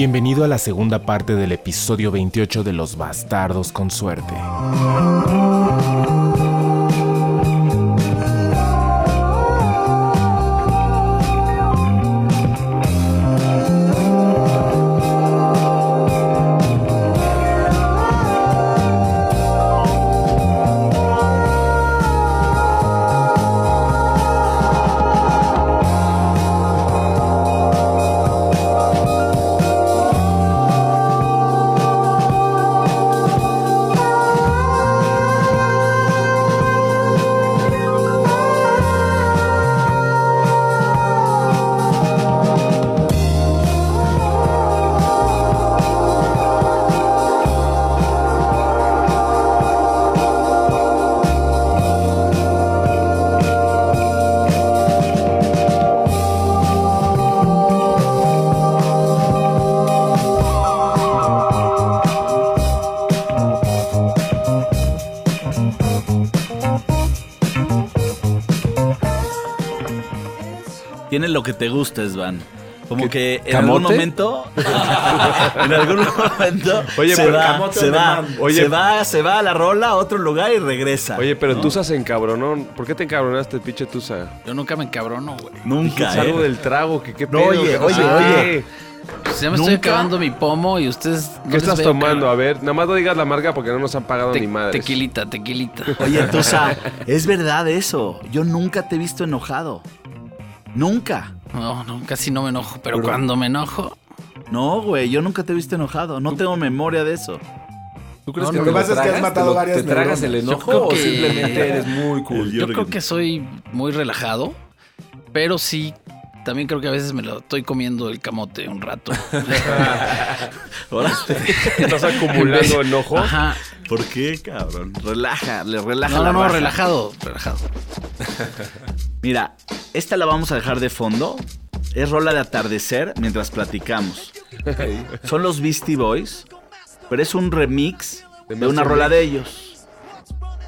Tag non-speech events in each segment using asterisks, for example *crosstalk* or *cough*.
Bienvenido a la segunda parte del episodio 28 de Los Bastardos con Suerte. Te gusta, Svan. Como que en ¿Camote? algún momento. *laughs* en algún momento. *laughs* Oye, se pero va, camote se va. Oye. se va, se va a la rola a otro lugar y regresa. Oye, pero ¿no? Tusa se encabronó. ¿Por qué te encabronaste, pinche Tusa? Yo nunca me encabrono, güey. Nunca, Es algo ¿eh? del trago, que qué No, pedo. oye, que no oye, sé oye. Pues ya me estoy ¿Nunca? acabando mi pomo y ustedes. no ¿Qué estás tomando? A ver, nada más no digas la marca porque no nos han pagado Te- ni madres. tequilita, tequilita. *laughs* Oye, Tusa, es verdad eso. Yo nunca te he visto enojado. Nunca. No, no, casi no me enojo, pero cuando me enojo. No, güey, yo nunca te he visto enojado. No tengo memoria de eso. ¿Tú crees No, que no, te lo que pasa es que has tragas? matado ¿Te lo- varias ¿Te tragas neuronas. el Yo enojo creo o que- simplemente eres muy cool? Yo creo que soy muy relajado, pero sí. También creo que a veces me lo estoy comiendo el camote un rato. *laughs* Ahora, Estás acumulando enojo. Ajá. ¿Por qué, cabrón? Relaja, le relaja No, la no, no, relajado, relajado. *laughs* Mira, esta la vamos a dejar de fondo. Es rola de atardecer mientras platicamos. Son los Beastie Boys, pero es un remix De de una rola de ellos.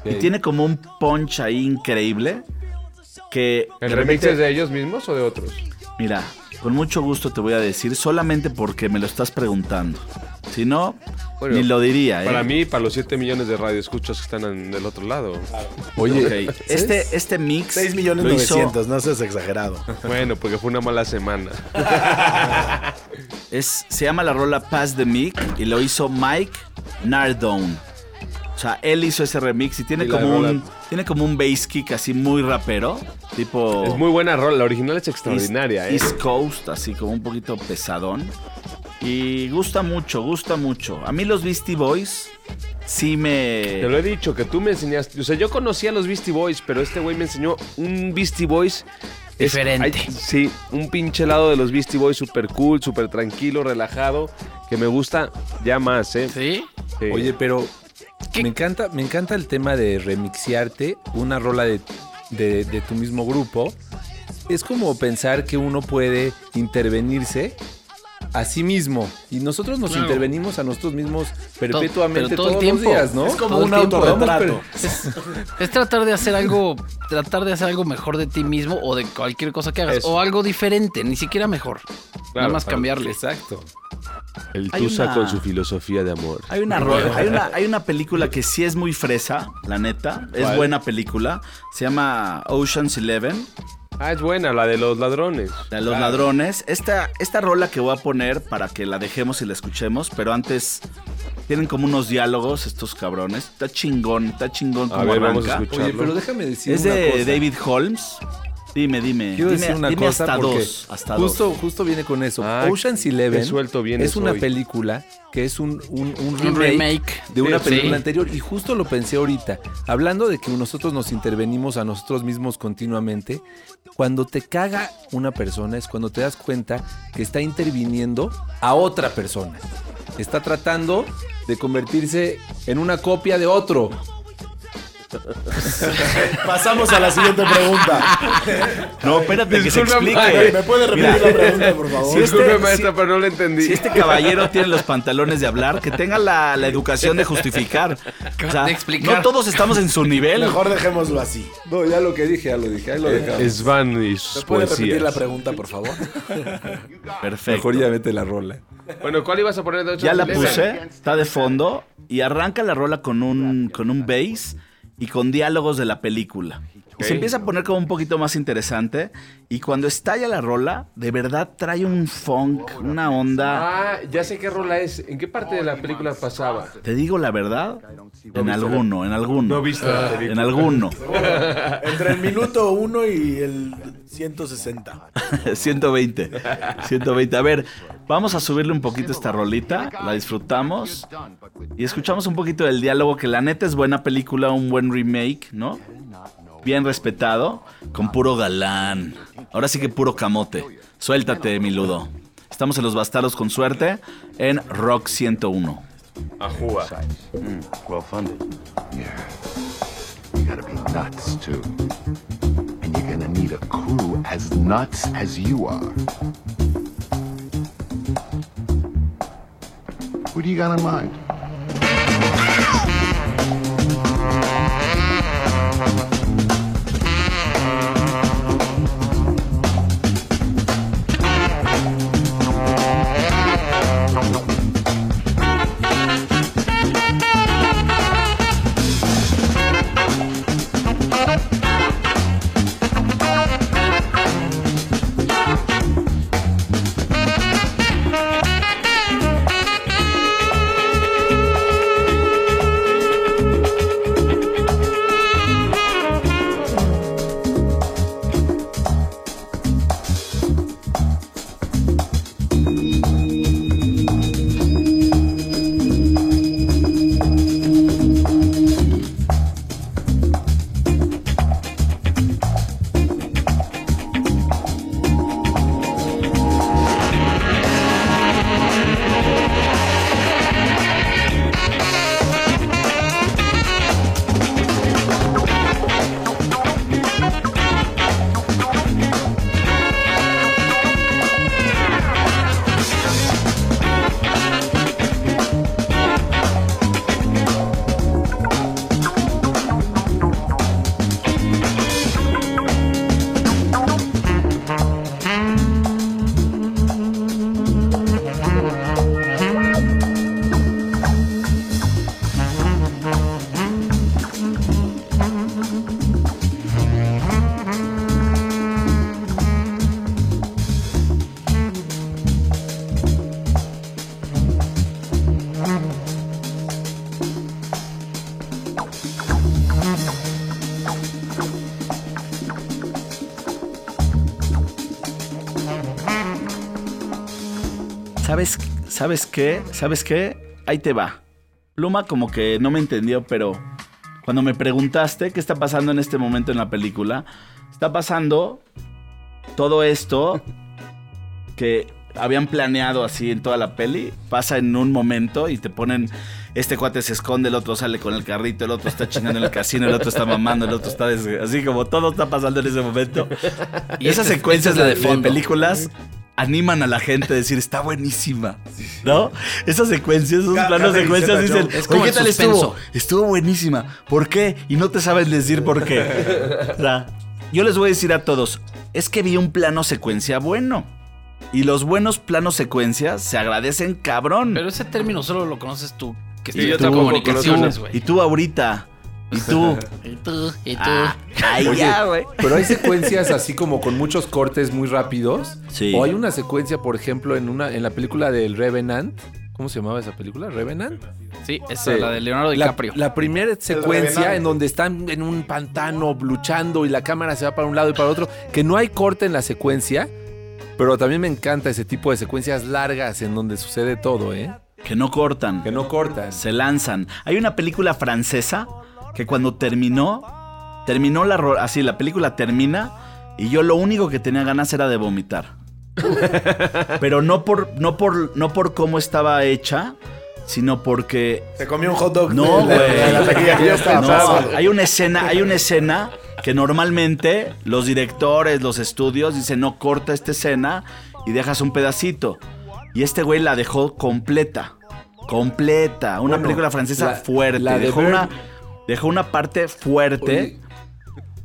Y tiene como un punch ahí increíble que... ¿El remix es de ellos mismos o de otros? Mira, con mucho gusto te voy a decir, solamente porque me lo estás preguntando. Si no, Bueno, ni lo diría. ¿eh? Para mí para los 7 millones de radioescuchas que están en- del otro lado. Oye, Este, este mix 6 millones lo hizo- 900, no seas exagerado. Bueno, porque fue una mala semana. Es, se llama la rola Pass the Mic y lo hizo Mike Nardone. O sea, él hizo ese remix y tiene Y como rola- un tiene como un bass kick así muy rapero, tipo Es muy buena rola. La original es extraordinaria, East, ¿eh? East Coast, así como un poquito pesadón. Y gusta mucho, gusta mucho. A mí los Beastie Boys sí me Te lo he dicho, que tú me enseñaste. O sea, yo conocía a los Beastie Boys, pero este güey me enseñó un Beastie Boys. es- Diferente. hay- sí, un pinche lado de los Beastie Boys súper cool, súper tranquilo, relajado, que me gusta ya más, ¿eh? ¿Sí? Sí. oye, pero ¿Qué? me encanta, me encanta el tema de remixiarte una rola de, de- de tu mismo grupo. Es como pensar que uno puede intervenirse a sí mismo. Y nosotros nos Claro. intervenimos a nosotros mismos perpetuamente todo el todos tiempo. los días, ¿no? Es como Todo el un tiempo. autorretrato. Pero- Es tratar de hacer algo, tratar de hacer algo mejor de ti mismo o de cualquier cosa que hagas. Eso. O algo diferente, ni siquiera mejor. Nada más para- cambiarle. Exacto. El Tusa una- con su filosofía de amor. Hay una, hay, una, hay una película que sí es muy fresa, la neta. Es buena película. Se llama Ocean's Eleven, Ah, es buena, la de los ladrones. la de los ladrones. Esta, esta rola que voy a poner para que la dejemos y la escuchemos, pero antes tienen como unos diálogos estos cabrones. Está chingón, está chingón A como ver, vamos a. Oye, pero déjame decir Es una de cosa. David Holmes. Dime, dime. Quiero dime, decir una dime cosa hasta porque dos. Hasta justo, dos. justo viene con eso. Ah, Ocean's Eleven suelto es una hoy. película que es un, un, un remake, Un remake. de una Sí. película anterior y justo lo pensé ahorita. Hablando de que nosotros nos intervenimos a nosotros mismos continuamente, cuando te caga una persona es cuando te das cuenta que está interviniendo a otra persona. Está tratando de convertirse en una copia de otro. *laughs* Pasamos a la siguiente pregunta. No, espérate, que se explique. ¿Me puede repetir Mira. la pregunta, por favor? Sí, este- maestra, pero no lo entendí. Si este caballero tiene los pantalones de hablar, que tenga la, la educación de justificar. O sea, De explicar. No todos estamos en su nivel. Mejor dejémoslo así. No, ya lo que dije, ya lo dije, ahí lo dejamos. Svan y ¿Me puede repetir la pregunta, por favor? Perfecto. Mejor ya vete la rola. Bueno, ¿cuál ibas a poner de 8 Ya la puse, está de fondo y arranca la rola con un, con un bass y con diálogos de la película. Se empieza a poner como un poquito más interesante y cuando estalla la rola, de verdad trae un funk, una onda. Ah, ya sé qué rola es. ¿En qué parte de la película pasaba? Te digo la verdad, en alguno, en alguno. No viste la película. En alguno. *laughs* Entre el minuto 1 y el 160. 120. 120. A ver, vamos a subirle un poquito esta rolita, la disfrutamos y escuchamos un poquito del diálogo que la neta es buena película, un buen remake, ¿no? Bien respetado, con puro galán. Ahora sí que puro camote. Suéltate, mi ludo. Estamos en Los Bastardos con suerte en Rock 101. Ajúa. Well funded. Yeah. You gotta be nuts, too. And you're gonna need a crew as nuts as you are. Who do you got in mind? ¿Sabes, ¿Sabes qué? ¿Sabes qué? Ahí te va. Pluma como que no me entendió, pero cuando me preguntaste qué está pasando en este momento en la película, está pasando todo esto *laughs* que habían planeado así en toda la peli, pasa en un momento y te ponen, este cuate se esconde, el otro sale con el carrito, el otro está chingando en el casino, el otro está mamando, el otro está así como todo está pasando en ese momento. *laughs* Y esas Esta es- la de de películas animan a la gente a decir, está buenísima, ¿no? Esas secuencias, esos Cada- planos cada secuencias dice dicen. Es como "Oye, ¿qué tal estuvo? Estuvo buenísima. ¿Por qué? Y no te sabes decir por qué. *laughs* O sea, yo les voy a decir a todos, es que vi un plano secuencia bueno. Y los buenos planos secuencias se agradecen cabrón. Pero ese término solo lo conoces tú, que tampoco comunicaciones, y güey. tú ahorita. Y tú. *laughs* Y tú, y tú. Ah, ay, Oye, ya, güey. Pero hay *laughs* secuencias así como con muchos cortes muy rápidos. Sí. O hay una secuencia, por ejemplo, en una en la película del Revenant. ¿Cómo se llamaba esa película? ¿Revenant? Sí, esa es Sí. la de Leonardo La, DiCaprio. la primera secuencia en donde están en un pantano luchando y la cámara se va para un lado y para otro, que no hay corte en la secuencia, pero también me encanta ese tipo de secuencias largas en donde sucede todo, ¿eh? Que no cortan. Que no cortan. se lanzan. Hay una película francesa que cuando terminó, terminó la ro- así, la película termina y yo lo único que tenía ganas era de vomitar. *laughs* Pero no por, no por, no por cómo estaba hecha, sino porque Se comió un hot dog. no, güey. taquilla que ya estaba No, hay una escena, hay una escena que normalmente los directores, los estudios dicen, no corta esta escena y dejas un pedacito. Y este güey la dejó completa. Completa. Una Bueno, película francesa la- fuerte. la de dejó, Bird- una, dejó una parte fuerte.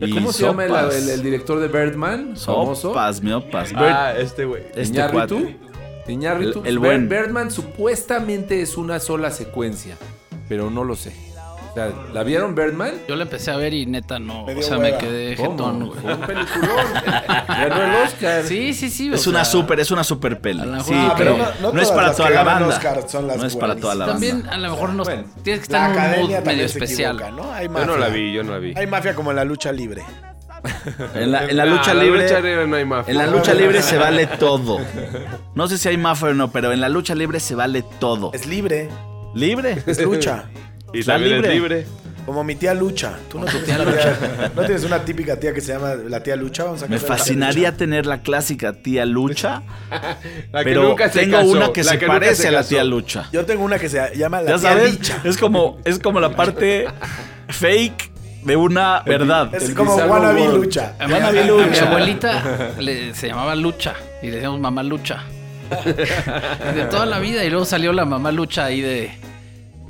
y ¿Cómo se llama el, el- el director de Birdman? Famoso. Sopas, miopas. Ah, este güey. Este Iñárritu. Iñárritu, El- el buen. Birdman supuestamente es una sola secuencia, pero no lo sé. Sea, ¿la vieron Birdman? Yo la empecé a ver y neta no. O sea, hueva. me quedé jetón, güey. Fue un peliculón. Ganó el Oscar. Sí, sí, sí. Es una sea, super, es una super peli. Sí, Ah, pero no, no- no es para toda la banda. Oscar son las no es para toda la banda. También a lo mejor no Bueno, tienes que La estar en un mood medio especial. equivoca, ¿no? Hay Yo no la vi, yo no la vi. Hay mafia como en la lucha libre. En la, en la Nah, lucha la libre. lucha libre no hay mafia. En la lucha libre se vale *laughs* todo. No sé si hay mafia o no, pero en la lucha libre se vale todo. Es libre, ¿Libre? es lucha. *laughs* Y La también libre. es libre. Como mi tía Lucha. ¿Tú no tienes, una tía, ¿no tienes una típica tía que se llama la tía Lucha? Vamos a Me la fascinaría Lucha. tener la clásica tía Lucha, *laughs* La que pero nunca se tengo casó, una que la se que nunca parece se a la tía Lucha. Yo tengo una que se llama la Ya tía sabes, Licha. es como, es como la parte fake de una verdad. Es como wannabe. Lucha. A mi, Van a a ver mi- lucha. abuelita *laughs* le- se llamaba Lucha y le decíamos mamá Lucha. *laughs* de toda la vida y luego salió la mamá Lucha ahí de,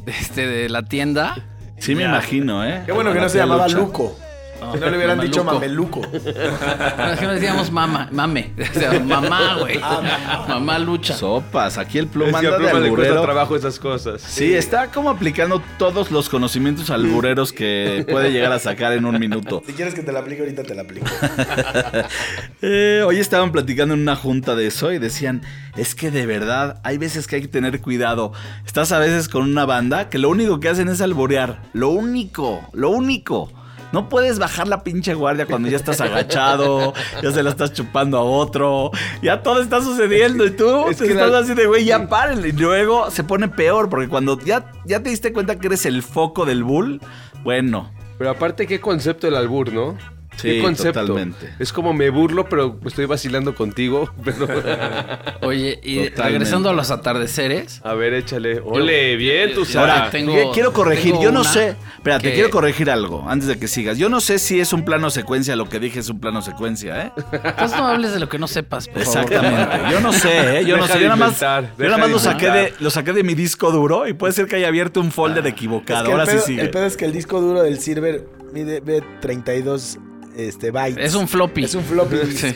de, este, de la tienda. Sí me imagino, ¿eh? Qué bueno que no se llamaba Lucha. Luco. Si no le hubieran dicho Mameluco. *laughs* No, es que no decíamos mamá, mame. O sea, *laughs* mamá, güey. mamá Lucha. Sopas, aquí el Es pluma que a anda de le alburero. trabajo esas cosas. Sí, está como aplicando todos los conocimientos albureros que puede llegar a sacar en un minuto. Si quieres que te la aplique ahorita, te la aplico. *laughs* Eh, hoy estaban platicando en una junta de eso y decían, es que de verdad hay veces que hay que tener cuidado. Estás a veces con una banda que lo único que hacen es alborear. Lo único, lo único. No puedes bajar la pinche guardia cuando ya estás agachado, ya se la estás chupando a otro, ya todo está sucediendo y tú Es te que estás la- así de, güey, ya párenle. Y luego se pone peor porque cuando ya, ya te diste cuenta que eres el foco del bull, bueno, Pero aparte, qué concepto el albur, ¿no? Sí, qué concepto. totalmente. Es como me burlo, pero estoy vacilando contigo. *laughs* Pero... Oye, y Totalmente. regresando a los atardeceres. A ver, échale. Ole, bien, tú sabes. Ahora, tengo- que- quiero corregir, tengo yo no sé. Espérate, que- quiero corregir algo antes de que sigas. Yo no sé si es un plano secuencia, lo que dije es un plano secuencia, ¿eh? Entonces no hables de lo que no sepas, por favor. Exactamente. Yo no sé, ¿eh? Yo no Deja sé. de Yo nada más, yo nada más de lo, saqué de, lo saqué de mi disco duro y puede ser que haya abierto un folder Es equivocado. que Ahora pedo, sí sigue. el pedo es que el disco duro del Silver mide, mide 32 este, bytes. Es un floppy. Es un floppy. *laughs* Sí.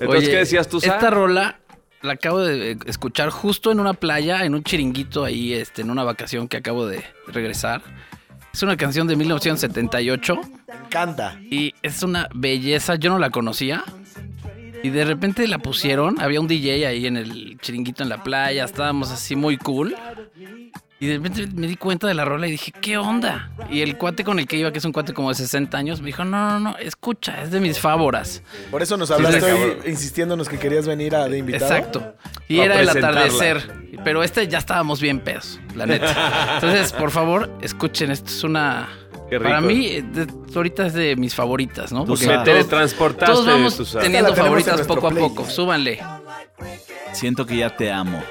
Entonces, Oye, ¿qué decías tú? Esta rola la acabo de escuchar justo en una playa, en un chiringuito ahí, este, en una vacación que acabo de regresar. Es una canción de 1978 Me encanta. y es una belleza. Yo no la conocía. Y de repente la pusieron. Había un DJ ahí en el chiringuito en la playa. Estábamos así muy cool. Y de repente me di cuenta de la rola y dije, ¿qué onda? Y el cuate con el que iba, que es un cuate como de 60 años, me dijo, no, no, no, escucha, es de mis favoras. Por eso nos Sí, hablaste está hoy insistiéndonos que querías venir a de invitado. Exacto. Y A era el atardecer. Pero este ya estábamos bien pedos, la neta. *laughs* Entonces, por favor, escuchen, esto es una... Qué rico. Para mí, de- ahorita es de mis favoritas, ¿no? Porque. Me teletransportaste, todos vamos teniendo favoritas poco a poco. Súbanle. Siento que ya te amo.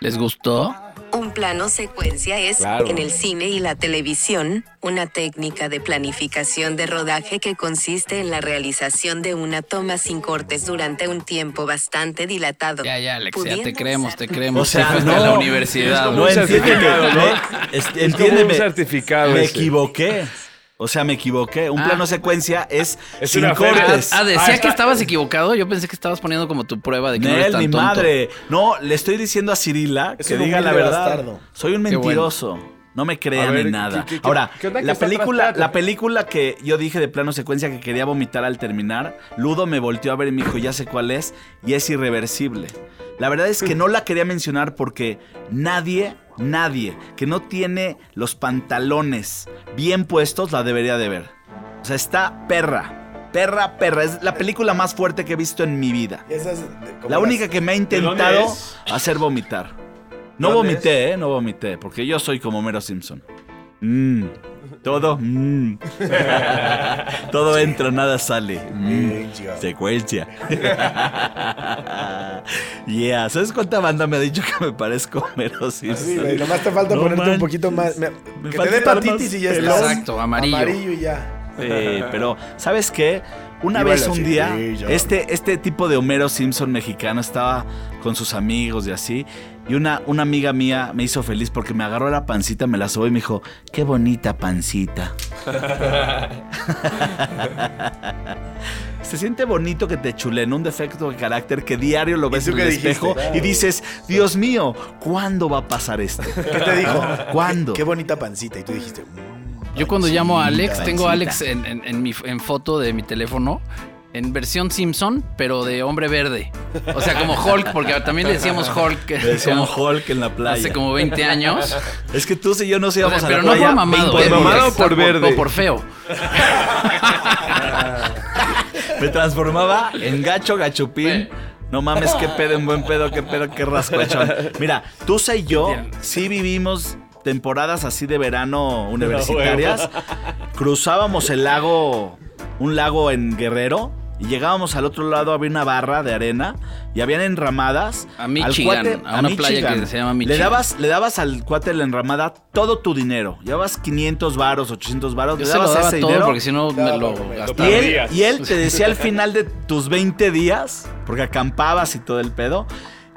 ¿Les gustó? Un plano secuencia es, Claro. en el cine y la televisión, una técnica de planificación de rodaje que consiste en la realización de una toma sin cortes durante un tiempo bastante dilatado. Ya, ya, Alex, ya te creemos, te creemos. O sea, no. a la universidad. Es No un güey. entiende que no, ¿no? es- Es como entiéndeme, un certificado Me ese. equivoqué. O sea, me equivoqué. Un Ah. plano secuencia es, Es sin cortes. Ah, decía Ah, que estabas equivocado. Yo pensé que estabas poniendo como tu prueba de que no eres Nel, tan mi tonto. madre. No, le estoy diciendo a Cirila Es que diga la verdad. bastardo. Soy un bueno. mentiroso. No me crean ver, en nada. ¿qué- qué- qué- Ahora, qué la película, la película que yo dije de plano secuencia que quería vomitar al terminar, Ludo me volteó a ver y me dijo, ya sé cuál es, y es irreversible. La verdad es que no la quería mencionar porque nadie, nadie que no tiene los pantalones bien puestos la debería de ver. O sea, está perra. Perra, perra. Es la película más fuerte que he visto en mi vida. De- como La las- única que me ha intentado es? hacer vomitar. No ¿Dónde vomité, ¿eh? No vomité, porque yo soy como Mero Simpson. Mm, todo, mm. todo entra, nada sale. Mm, secuencia. yeah, ¿sabes cuánta banda me ha dicho que me parezco *laughs* a Mero Simpson? Sí, güey, nomás te falta No ponerte un poquito más. me- Me que te dé más y ya estás. Exacto, amarillo. Amarillo y ya. Sí, pero ¿sabes qué? Una Iba vez un día, este, este tipo de Homero Simpson mexicano estaba con sus amigos y así, y una, una amiga mía me hizo feliz porque me agarró la pancita, me la sobó y me dijo, qué bonita pancita. *laughs* Se siente bonito que te chulen un defecto de carácter que diario lo ves en el dijiste? espejo y dices, Dios mío, ¿cuándo va a pasar esto? *laughs* ¿Qué te dijo? *laughs* ¿Cuándo? Qué, qué bonita pancita. Y tú dijiste. "Mm, Yo cuando llamo a Alex, Pancita, tengo a Alex pancita. en, en- en mi, en foto de mi teléfono, en versión Simpson, pero de hombre verde. O sea, como Hulk, porque también le decíamos Hulk. Le decíamos Hulk en la playa. Hace como 20 años. Es que tú y yo nos O sea, íbamos a pero la no playa por mamado. 20 ¿eh? ¿Por mamado o por verde? O por feo. *laughs* Me transformaba en gacho gachupín. No mames, qué pedo, en buen pedo, qué pedo, qué rascuachón. Mira, Tusa y yo sí vivimos temporadas así de verano *laughs* universitarias. Cruzábamos el lago, un lago en Guerrero. Y llegábamos al otro lado, había una barra de arena y habían enramadas. A Al Michigan, a una playa que se llama Le Michigan. dabas, le dabas al cuate de la enramada todo tu dinero. Llevabas 500 varos, 800 varos. Yo le se lo dabas daba ese todo dinero. porque si no me lo Claro, Y gastaba. él, Días. y él te decía al final de tus 20 días, porque acampabas y todo el pedo,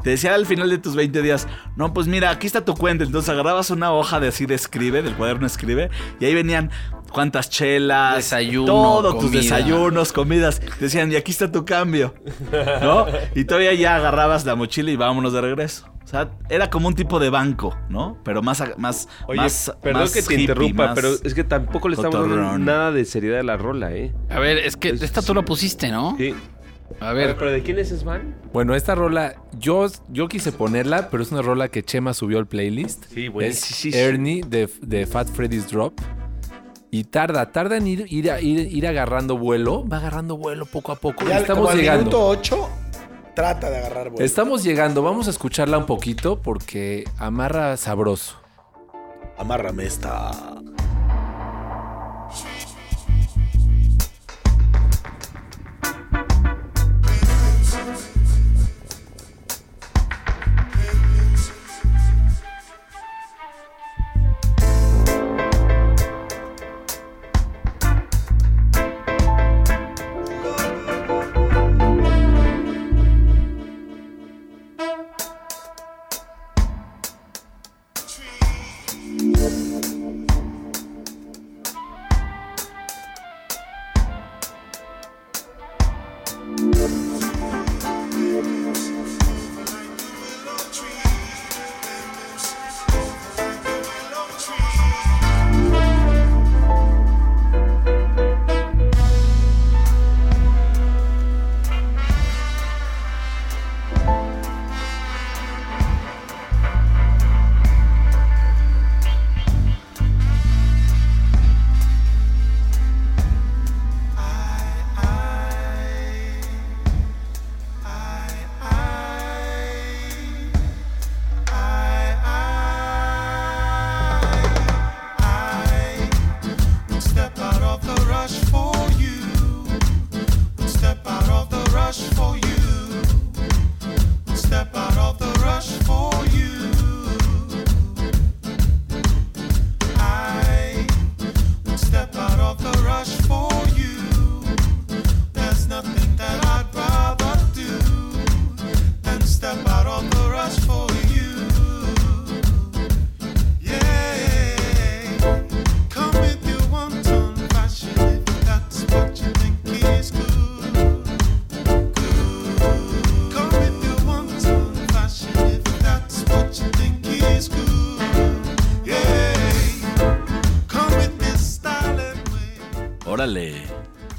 te decía al final de tus 20 días, no, pues mira, aquí está tu cuenta. Entonces agarrabas una hoja de así de escribe, del cuaderno escribe, y ahí venían cuántas chelas, Desayuno, todos tus desayunos, comidas. Decían, y aquí está tu cambio, ¿no? Y todavía ya agarrabas la mochila y vámonos de regreso. O sea, era como un tipo de banco, ¿no? Pero más, más, Oye, más perdón más que te hippie, interrumpa, pero es que tampoco le estamos dando nada de seriedad a la rola, ¿eh? A ver, es que esta tú la pusiste, ¿no? Sí. A ver, ¿pero de quién es Svan? Bueno, esta rola, yo, yo quise ponerla, pero es una rola que Chema subió al playlist. Sí, güey. Es Sí, sí, sí. Ernie de, de Fat Freddy's Drop. Y tarda, tarda en ir, ir, ir, ir agarrando vuelo. Va agarrando vuelo poco a poco. Ya Estamos como al llegando. minuto 8, trata de agarrar vuelo. Estamos llegando. Vamos a escucharla un poquito porque amarra sabroso. Amárrame esta.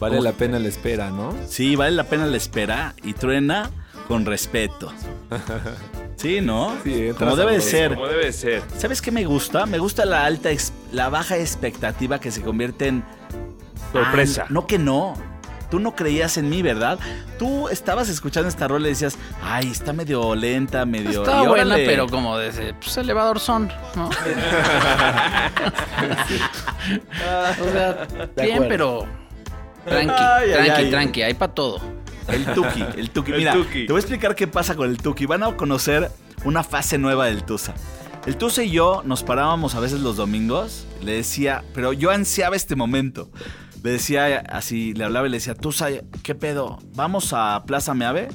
Vale la pena la espera, ¿no? Sí, vale la pena la espera y truena con respeto. *laughs* Sí, ¿no? Sí, Como debe de ser. Como debe ser. ¿Sabes qué me gusta? Me gusta la alta, la baja expectativa que se convierte en Sorpresa. Ah, no que no. Tú no creías en mí, ¿verdad? Tú estabas escuchando esta rola y decías, ay, está medio lenta, medio. Estaba y buena, órale. pero como de ese, pues elevador son, ¿no? *laughs* o sea, bien, acuerdo. pero tranqui, Ay, tranqui, ay. tranqui, hay para todo. El Tuki, el Tuki. El Mira, Tuki. te voy a explicar qué pasa con el Tuki. Van a conocer una fase nueva del Tusa. El Tusa y yo nos parábamos a veces los domingos. Le decía, pero yo ansiaba este momento. Le decía así, le hablaba y le decía, Tusa, ¿qué pedo? ¿Vamos a Plaza Meave?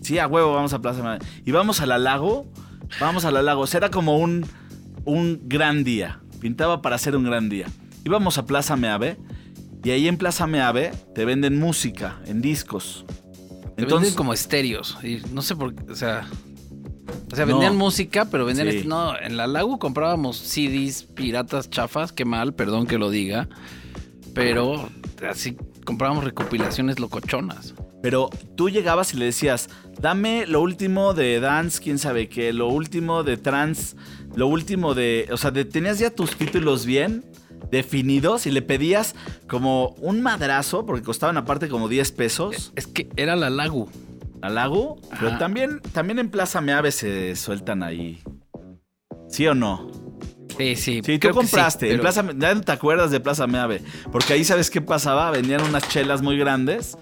Sí, a huevo, vamos a Plaza Meave. Y vamos a la lago. Vamos a la lago. O sea, era como un, un gran día. Pintaba para ser un gran día. Íbamos a Plaza Meave. Y ahí en Plaza Meave te venden música en discos. Te Entonces, venden como estéreos. Y no sé por qué, o sea. O sea, No. vendían música, pero vendían. Sí. este- no, en la Lago comprábamos CDs piratas chafas, qué mal, perdón que lo diga. Pero así comprábamos recopilaciones locochonas. Pero tú llegabas y le decías, dame lo último de dance, quién sabe qué, lo último de trans, lo último de... O sea, de- tenías ya tus títulos bien definidos y le pedías como un madrazo, porque costaban aparte como 10 pesos Es que era la Lago. al lago. Pero también, también en Plaza Meave se sueltan ahí. ¿Sí o no? Sí, sí. Sí, tú compraste. en Plaza, ya no te acuerdas de Plaza Meave. Porque ahí, ¿sabes qué pasaba? Vendían unas chelas muy grandes.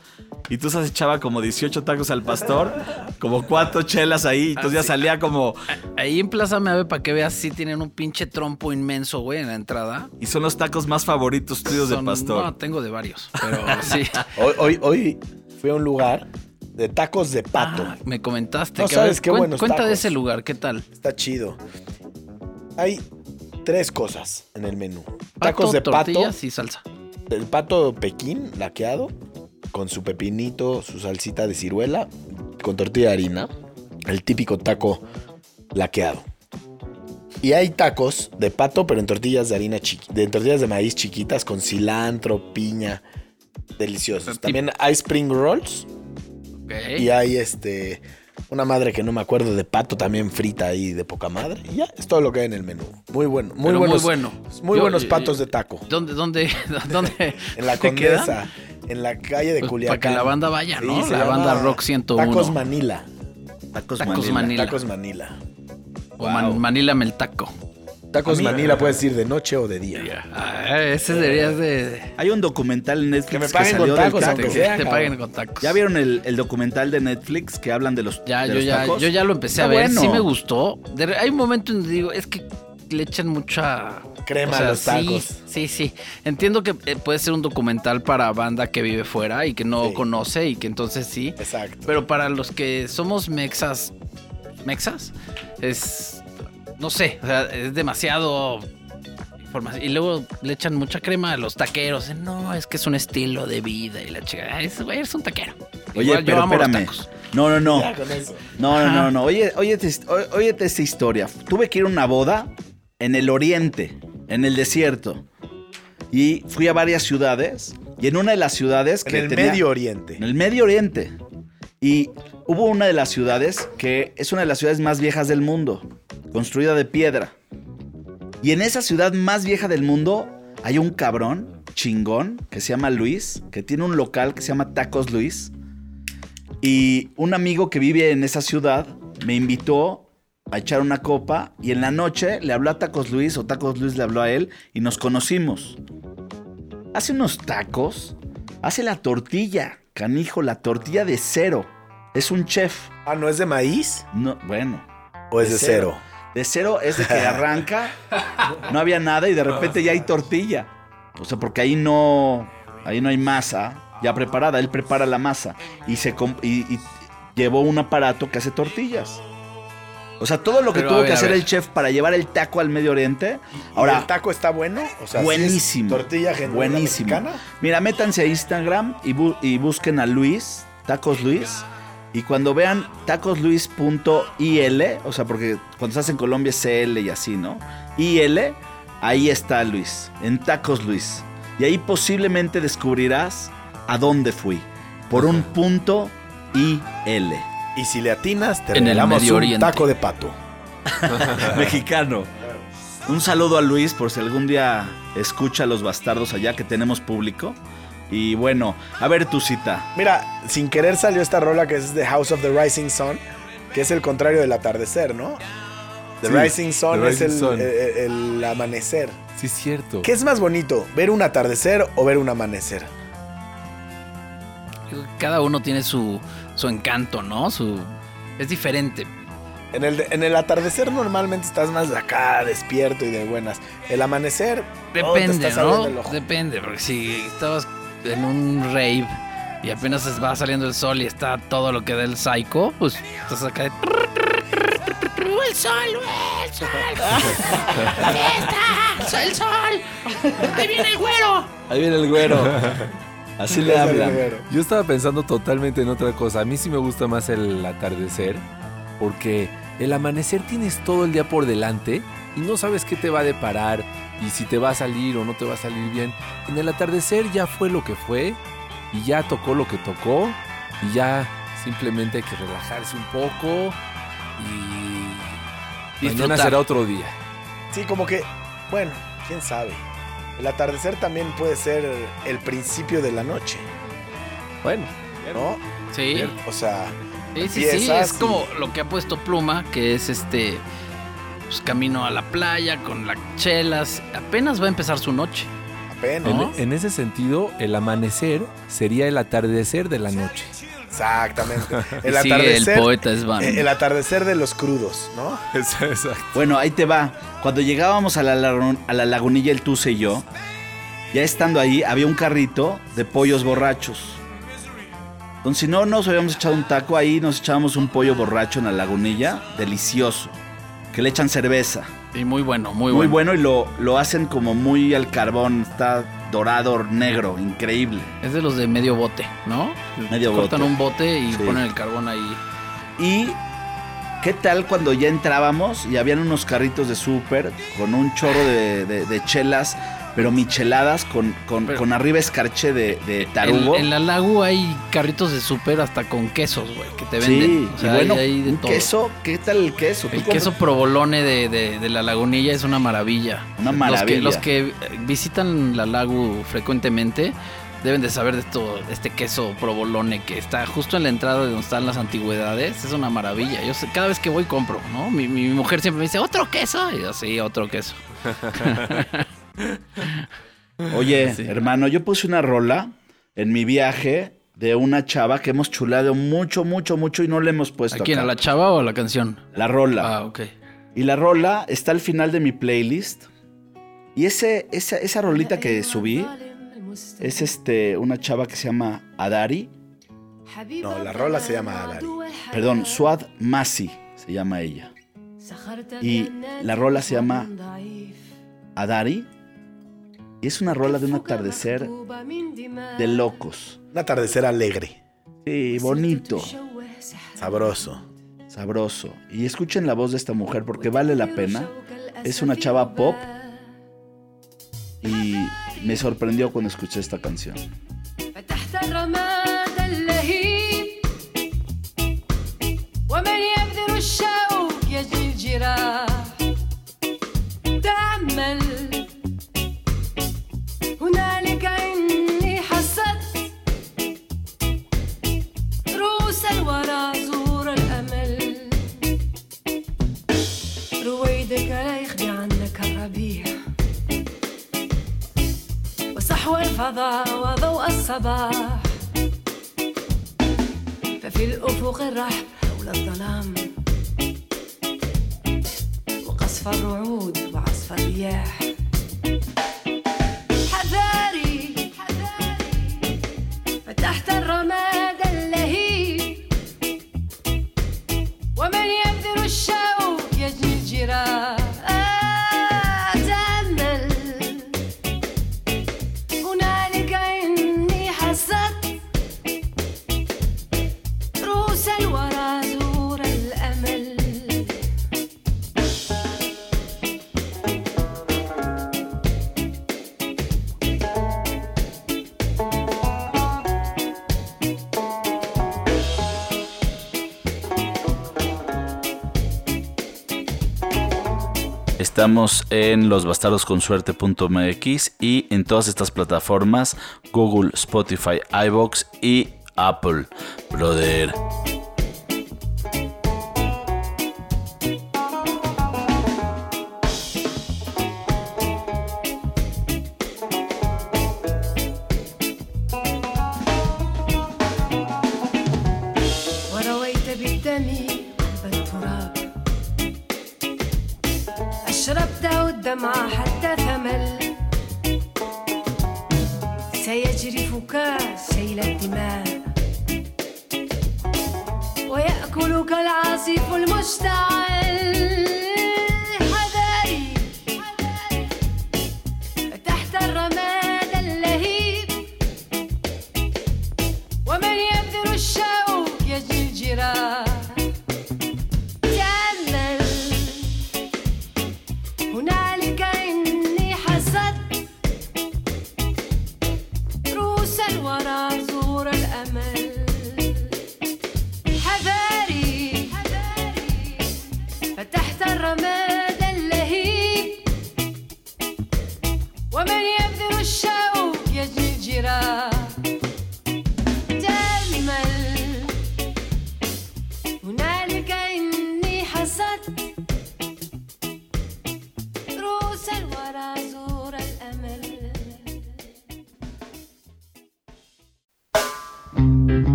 Y tú se echaba como 18 tacos al pastor. Como cuatro chelas ahí. Y entonces ya salía como. Ahí en Plaza Meave, para que veas, sí tienen un pinche trompo inmenso, güey, en la entrada. Y son los tacos más favoritos tuyos de Son- pastor. No, tengo de varios, pero sí. *laughs* Hoy, hoy, hoy fui a un lugar de tacos de pato. Ah, me comentaste. No que, a ver, sabes qué cuen- buenos Cuenta de ese lugar, ¿qué tal? Está chido. Hay tres cosas en el menú. Pato, Tacos de pato, y salsa. el pato pequín laqueado, con su pepinito, su salsita de ciruela, con tortilla de harina, el típico taco laqueado. Y hay tacos de pato, pero en tortillas de harina chiqui- de en tortillas de maíz chiquitas con cilantro, piña, deliciosos. Tip- También hay spring rolls y hay este una madre que no me acuerdo de pato también frita ahí de poca madre. Y ya, es todo lo que hay en el menú. Muy bueno, muy Pero buenos. muy bueno. Muy Yo- buenos yo- patos de taco. ¿Dónde, dónde, *laughs* dónde? *laughs* En la. Condesa, en la calle de Pues, Culiacán. para que la banda vaya, ¿no? La banda Rock 101. Tacos Manila. Tacos, Tacos Manila. Manila. Tacos Manila. O Man- Manila Meltaco. Tacos mí- Manila puedes ir de noche o de día. Ah, ese deberías de... Hay un documental en Netflix Que que, me paguen salió con tacos, taco. aunque que sea, te paguen con tacos. ¿Ya vieron el, el documental de Netflix que hablan de los, Ya, de yo los ya, tacos? yo ya lo empecé a ver. bueno. Sí me gustó. De- hay un momento donde digo, es que le echan mucha... Crema a los tacos. Sí, sí. Entiendo que eh, puede ser un documental para banda que vive fuera y que no Sí. conoce y que entonces sí. Exacto. Pero para los que somos mexas, mexas, es, no sé, o sea, es demasiado información. Y luego le echan mucha crema a los taqueros. No, es que es un estilo de vida y la chica, "Ay, ese güey es un taquero. Oye, Igual yo pero amo los espérame. tacos. No, no, no. Ya. No, no, no, no. Oye, ó- óyete esta historia. Tuve que ir a una boda en el oriente, en el desierto. Y fui a varias ciudades. Y en una de las ciudades En que el tenía- Medio Oriente. En el Medio Oriente. Y hubo una de las ciudades que es una de las ciudades más viejas del mundo, construida de piedra. Y en esa ciudad más vieja del mundo hay un cabrón chingón que se llama Luis, que tiene un local que se llama Tacos Luis. Y un amigo que vive en esa ciudad me invitó a echar una copa y en la noche le habló a Tacos Luis o Tacos Luis le habló a él y nos conocimos. Hace unos tacos, hace la tortilla, canijo, la tortilla de cero. Es un chef. Ah, ¿no es de maíz? No, bueno, ¿O es De de cero. cero? De cero es de que arranca, no había nada y de repente ya hay tortilla. O sea, porque ahí no, ahí no hay masa ya preparada. Él prepara la masa y se y, y llevó un aparato que hace tortillas. O sea, todo lo que Pero, tuvo ver, que hacer el chef para llevar el taco al Medio Oriente. Ahora, ¿el taco está bueno? O sea, ¿sí es buenísimo. tortilla buenísimo. mexicana? Mira, métanse a Instagram y, bu- y busquen a Luis, Tacos Luis. Y cuando vean tacosluis.il, o sea, porque cuando estás en Colombia es CL y así, ¿no? IL, ahí está Luis, en Tacos Luis. Y ahí posiblemente descubrirás a dónde fui. Por un punto y L. Y si le atinas, te En el regalamos un Oriente. taco de pato. *laughs* Mexicano. Un saludo a Luis por si algún día escucha a los bastardos allá que tenemos público. Y bueno, a ver tu cita. Mira, sin querer salió esta rola que es The House of the Rising Sun, que es el contrario del atardecer, ¿no? The Sí, Rising Sun The es el, Sun. el- el amanecer. Sí, es cierto. ¿Qué es más bonito, ver un atardecer o ver un amanecer? Cada uno tiene su, su encanto, ¿no? Su, es diferente. En el, en el atardecer normalmente estás más de acá, despierto y de buenas. El amanecer, oh, te Depende, estás ¿no? el ojo. Depende, porque si estabas en un rave y apenas va saliendo el sol y está todo lo que da el psycho, pues estás acá de... El sol, el sol. *laughs* Fiesta, el sol. Ahí viene el güero. Ahí viene el güero. Así le hablan. Yo estaba pensando totalmente en otra cosa. A mí sí me gusta más el atardecer porque el amanecer tienes todo el día por delante y no sabes qué te va a deparar y si te va a salir o no te va a salir bien. En el atardecer ya fue lo que fue y ya tocó lo que tocó y ya simplemente hay que relajarse un poco y mañana será otro día. Sí, como que, bueno, quién sabe. El atardecer también puede ser el principio de la noche, Bueno, ¿no? Sí, O sea, sí, sí, sí. Es y- como lo que ha puesto Pluma, que es este... Pues camino a la playa con las chelas. Apenas va a empezar su noche. apenas. en, ¿No? en ese sentido, el amanecer sería el atardecer de la noche. Exactamente. Y *laughs* El sigue atardecer. el poeta Svan. eh, El atardecer de los crudos, ¿no? *laughs* Exacto. Bueno, ahí te va. Cuando llegábamos a la, a la lagunilla, el Tuce y yo, ya estando ahí, había un carrito de pollos borrachos. Entonces, si no nos habíamos echado un taco, ahí nos echábamos un pollo borracho en la lagunilla, delicioso. Que le echan cerveza. Y muy bueno, muy, Muy, bueno. bueno. y lo, lo hacen como muy al carbón, está dorado, negro, increíble. Es de los de medio bote, ¿no? Medio Cortan bote. un bote y Sí. ponen el carbón ahí. Y qué tal cuando ya entrábamos y habían unos carritos de súper con un chorro de, de- de chelas, pero micheladas con, con, Pero- con arriba escarche de, de En, tarugo. en la lagu hay carritos de súper hasta con quesos, güey, que te sí, venden. O sea, y bueno, hay, hay de un todo. queso, ¿qué tal el queso? ¿Tú El compras- queso provolone de, de- de la lagunilla es una maravilla. Una Los que, maravilla. los que visitan la lagu frecuentemente deben de saber de esto, este queso provolone que está justo en la entrada de donde están las antigüedades. Es una maravilla. Yo sé- cada vez que voy compro, ¿no? Mi, mi mujer siempre me dice, ¿otro queso? Y yo, sí, otro queso. *laughs* Oye, *laughs* Sí. hermano, yo puse una rola en mi viaje de una chava que hemos chulado mucho, mucho, mucho y no le hemos ¿A puesto quién? ¿A la chava o a la canción? La rola. Ah, ok. Y la rola está al final de mi playlist. Y ese, esa, esa rolita que subí es este, una chava que se llama Adari. No, la rola se llama Adari. Perdón, Suad Masi se llama ella. Y la rola se llama Adari. Y es una rola de un atardecer de locos. Un atardecer alegre, Sí, bonito, sabroso. sabroso. Y escuchen la voz de esta mujer porque vale la pena. Es una chava pop. Y me sorprendió cuando escuché esta canción. الفضاء وضوء الصباح. ففي الأفق الرحب حول الظلام. وقصف الرعود وعصف الرياح. Estamos en losbastardosconsuerte.mx y en todas estas plataformas, Google, Spotify, iBox y Apple. Brother.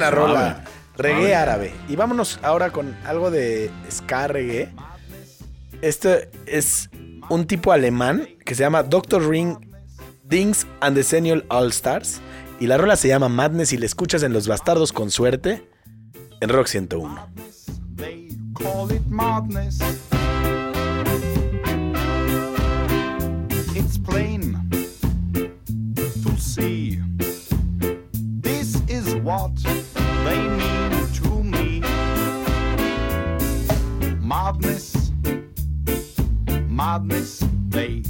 buena ah, rola. Reggae ah, árabe. Y vámonos ahora con algo de ska reggae. Este es un tipo alemán que se llama Dr. Ring Dings and the Senior All Stars. Y la rola se llama Madness y la escuchas en Los Bastardos con Suerte en Rock 101. call it madness. It's plain to see. This is what. Madness. mistake.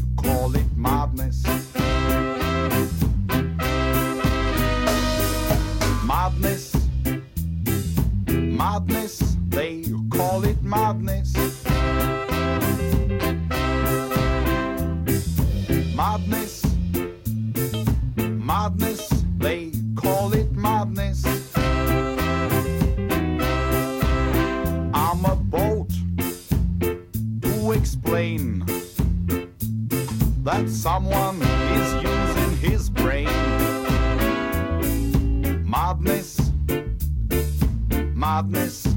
darkness.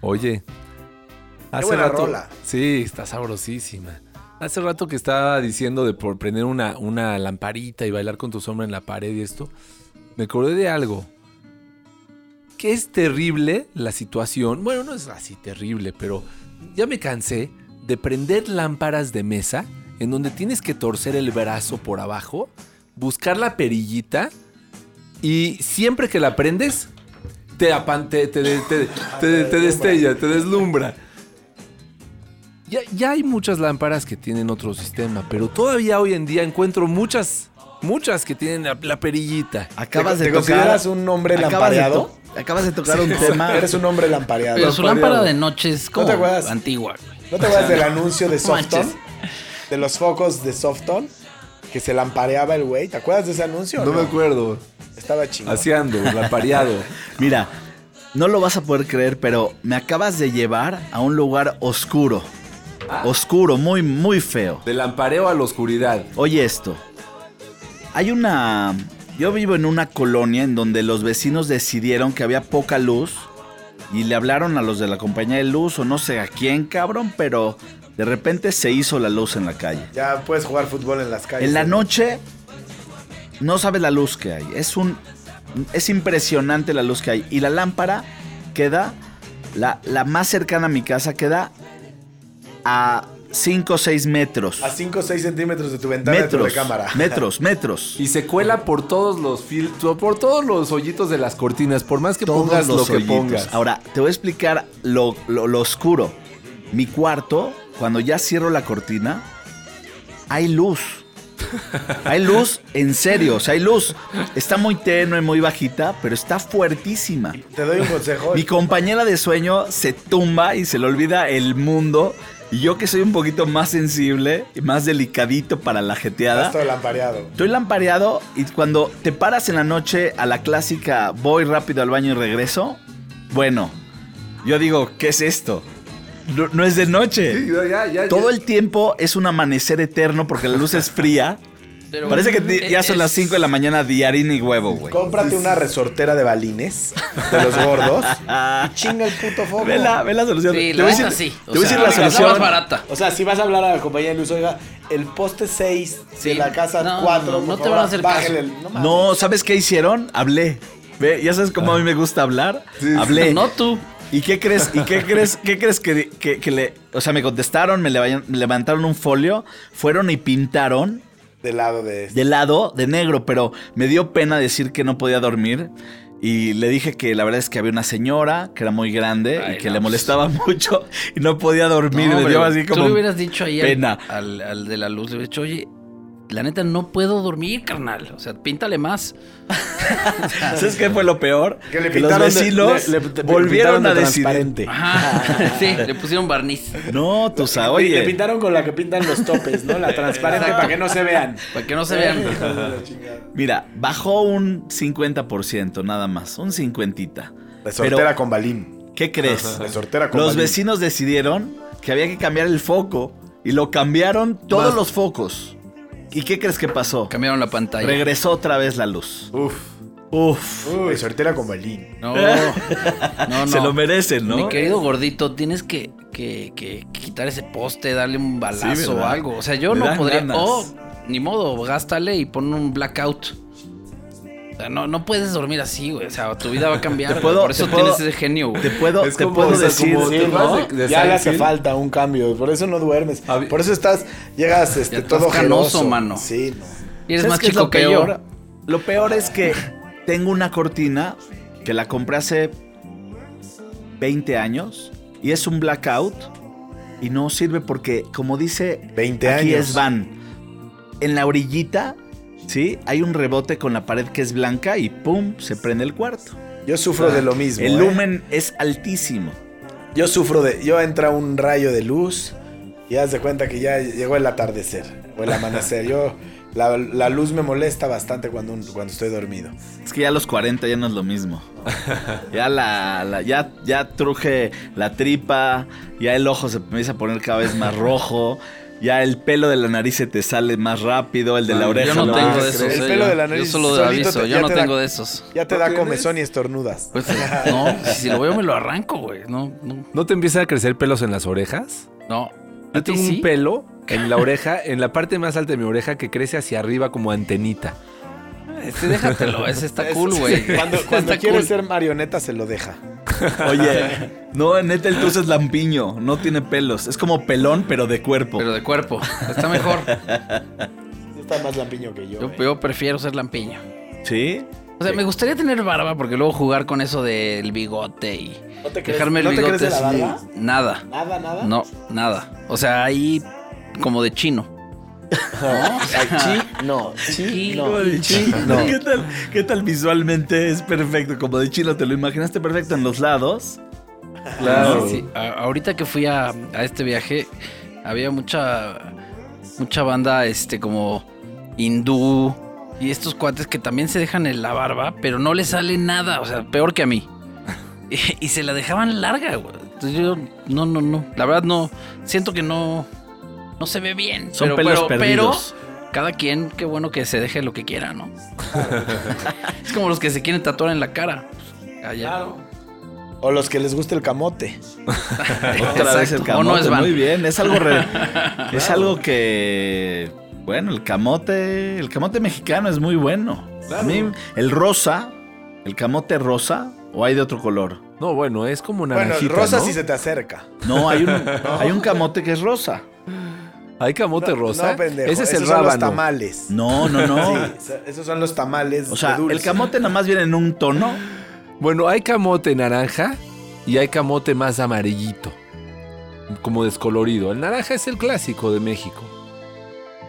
Oye, hace rato. Rola. Sí, está sabrosísima. Hace rato que estaba diciendo de por prender una, una lamparita y bailar con tu sombra en la pared y esto. Me acordé de algo que es terrible la situación. Bueno, no es así terrible, pero ya me cansé de prender lámparas de mesa en donde tienes que torcer el brazo por abajo, buscar la perillita y siempre que la prendes, te, apan- te, te, te- te- te- te destella, te deslumbra. Ya, ya hay muchas lámparas que tienen otro sistema, pero todavía hoy en día encuentro muchas, muchas que tienen la, la perillita. Acabas ¿Te de tocar. consideras un hombre acabas de lampareado? to- Acabas de tocar un tema. Eres un hombre lampareado. Pero su lámpara de noche es como te acuerdas? antigua. ¿No te acuerdas *laughs* del anuncio de Softon? De los focos de Softon. Que se lampareaba el güey. ¿Te acuerdas de ese anuncio? No me acuerdo. Estaba chingón. Así ando, lampareado. *laughs* Mira, no lo vas a poder creer, pero me acabas de llevar a un lugar oscuro. Oscuro, muy, muy feo. De lampareo a la oscuridad. Oye esto. Hay una... Yo vivo en una colonia en donde los vecinos decidieron que había poca luz y le hablaron a los de la compañía de luz o no sé a quién, cabrón, pero de repente se hizo la luz en la calle. Ya puedes jugar fútbol en las calles. En la noche no sabes la luz que hay. Es un es impresionante la luz que hay y la lámpara queda la, la más cercana a mi casa queda a 5 o 6 metros. A 5 o 6 centímetros de tu ventana de tu Metros, recámara. *laughs* metros, metros. Y se cuela por todos los filtros, por todos los hoyitos de las cortinas, por más que Todos pongas lo los que hoyitos. pongas. Ahora, te voy a explicar lo, lo- lo oscuro. Mi cuarto, cuando ya cierro la cortina, hay luz. Hay luz, en serio, o sea, hay luz. Está muy tenue, muy bajita, pero está fuertísima. Te doy un consejo. Mi compañera de sueño se tumba y se le olvida el mundo. Y yo que soy un poquito más sensible y más delicadito para la jeteada. Todo lampareado. Estoy lampareado y cuando te paras en la noche a la clásica voy rápido al baño y regreso, bueno, yo digo, ¿qué es esto? No, no es de noche. Sí, ya, ya, Todo ya. el tiempo es un amanecer eterno porque la luz es fría. Pero- Parece que ya son es- las 5 de la mañana de harina y huevo, güey. Cómprate una resortera de balines de los gordos y chinga el puto foco. Ve la, ve la solución. Sí, te la voy a neta decir, sí. te voy a sea, decir la solución. más barata. O sea, si vas a hablar a la compañía de luz, oiga, el poste 6 de Sí. la casa No, 4, no, no te van a hacer bájale caso. el- no ¿sabes qué hicieron? Hablé. Ve, ya sabes cómo a mí me gusta hablar. Hablé. No tú. ¿Y qué crees? ¿Y qué crees? ¿Qué crees que, que- que le, o sea, me contestaron, me levantaron un folio, fueron y pintaron Del lado de este. de lado de negro, pero me dio pena decir que no podía dormir. Y le dije que la verdad es que había una señora que era muy grande Ay, y que no, le pues. molestaba *laughs* mucho y no podía dormir. No, me dio así como Tú le hubieras dicho ahí al- pena. Al, al de la luz, le hubieras dicho, oye, la neta no puedo dormir, carnal. O sea, píntale más. *laughs* ¿Sabes qué fue lo peor? Que le los pintaron de- vecinos le- le- le volvieron pintaron de a decidir. transparente. Ajá. *laughs* Sí, le pusieron barniz. No, tú sabes, Y le oye. pintaron con la que pintan los topes, ¿no? La transparente Exacto. para que no se vean. Para que no se vean. Mira, bajó un 50% nada más, un 50. Resortera Pero, con balín. ¿qué crees? Resortera con Los balín. vecinos decidieron que había que cambiar el foco y lo cambiaron todos Más- los focos. ¿Y qué crees que pasó? Cambiaron la pantalla. Regresó otra vez la luz. Uf. Uf. Resortera con balín. No, *laughs* no, no. Se lo merecen, ¿no? Mi querido gordito, tienes que, que- que quitar ese poste, darle un balazo Sí, o algo. O sea, yo Me no podría. ganas. Oh, ni modo, gástale y pon un blackout. Sea, no, no puedes dormir así, güey. O sea, tu vida va a cambiar. Te güey. puedo- Por eso te puedo- tienes ese genio, güey. Te puedo, Es te como- puedo o sea, decir. como- Sí, ¿te ¿no? acuerdas de- de ya le hace falta un cambio. Por eso no duermes. Por eso estás, llegas este, Ya todo canoso, mano. Sí, no. Y eres ¿Sabes más chico lo que peor? yo. Lo peor es que tengo una cortina que la compré hace 20 años y es un blackout y no sirve porque, como dice 20 aquí años. es van, en la orillita, ¿sí? Hay un rebote con la pared que es blanca y ¡pum! se prende el cuarto. Yo sufro de lo mismo. El ¿eh? lumen es altísimo. Yo sufro de. Yo entra un rayo de luz y haz de cuenta que ya llegó el atardecer o el amanecer. Yo. La, la luz me molesta bastante cuando, cuando estoy dormido. Es que ya a los 40 ya no es lo mismo. Ya la, la- ya, ya truje la tripa, ya el ojo se empieza a poner cada vez más rojo, Ya el pelo de la nariz se te sale más rápido, el de la oreja Yo no no. tengo Ah, de esos. El eh, pelo yo- de la nariz Yo solo solito aviso, te- yo ya no te da- tengo de esos. Ya te da comezón y estornudas. Pues no, si lo veo me lo arranco, güey. No, no, ¿No te empiezan a crecer pelos en las orejas? no. Yo ¿A ti tengo sí? un pelo en la oreja, en la parte más alta de mi oreja que crece hacia arriba como antenita. Este, déjatelo, *laughs* ese está Es- cool, güey. Cuando, Ese cuando está quiere cool. ser marioneta se lo deja. *laughs* Oye, no, neta, el es lampiño, no tiene pelos. Es como pelón, pero de cuerpo. Pero de cuerpo. Está mejor. Está más lampiño que yo. Yo, eh. yo prefiero ser lampiño. ¿Sí? O sea, me gustaría tener barba porque luego jugar con eso del bigote y ¿No te crees- dejarme el no te bigote crees de la barba? Nada. Nada, nada. No, nada. O sea, ahí como de chino. Chi, no, chi, no. Como de chino. ¿Qué, tal, ¿Qué tal visualmente? Es perfecto. Como de chino, ¿te lo imaginaste perfecto en los lados? Claro. Sí, ahorita que fui a, a este viaje, había mucha mucha banda este como hindú y estos cuates que también se dejan en la barba, pero no les sale nada, o sea, peor que a mí. *laughs* Y, y se la dejaban larga, güey. Entonces yo no no no, la verdad no siento que no no se ve bien, Son pero, pelos pero- pero perdidos. cada quien qué bueno que se deje lo que quiera, ¿no? *laughs* es como los que se quieren tatuar en la cara. Allá. O los que les gusta el camote. *laughs* Otra vez el no. Muy bien. Es algo, re- *laughs* es algo que. Bueno, el camote. El camote mexicano es muy bueno. A mí, el rosa. El camote rosa. ¿O hay de otro color? No, bueno, es como Bueno, naranjita, rosa ¿no? si se te acerca. No, hay un, hay un camote que es rosa. ¿Hay camote rosa? No, pendejo. Ese es el son los tamales. No, no, no. Sí, esos son los tamales. O sea, de dulce. el camote nada más viene en un tono. Bueno, hay camote naranja y hay camote más amarillito. Como descolorido. El naranja es el clásico de México.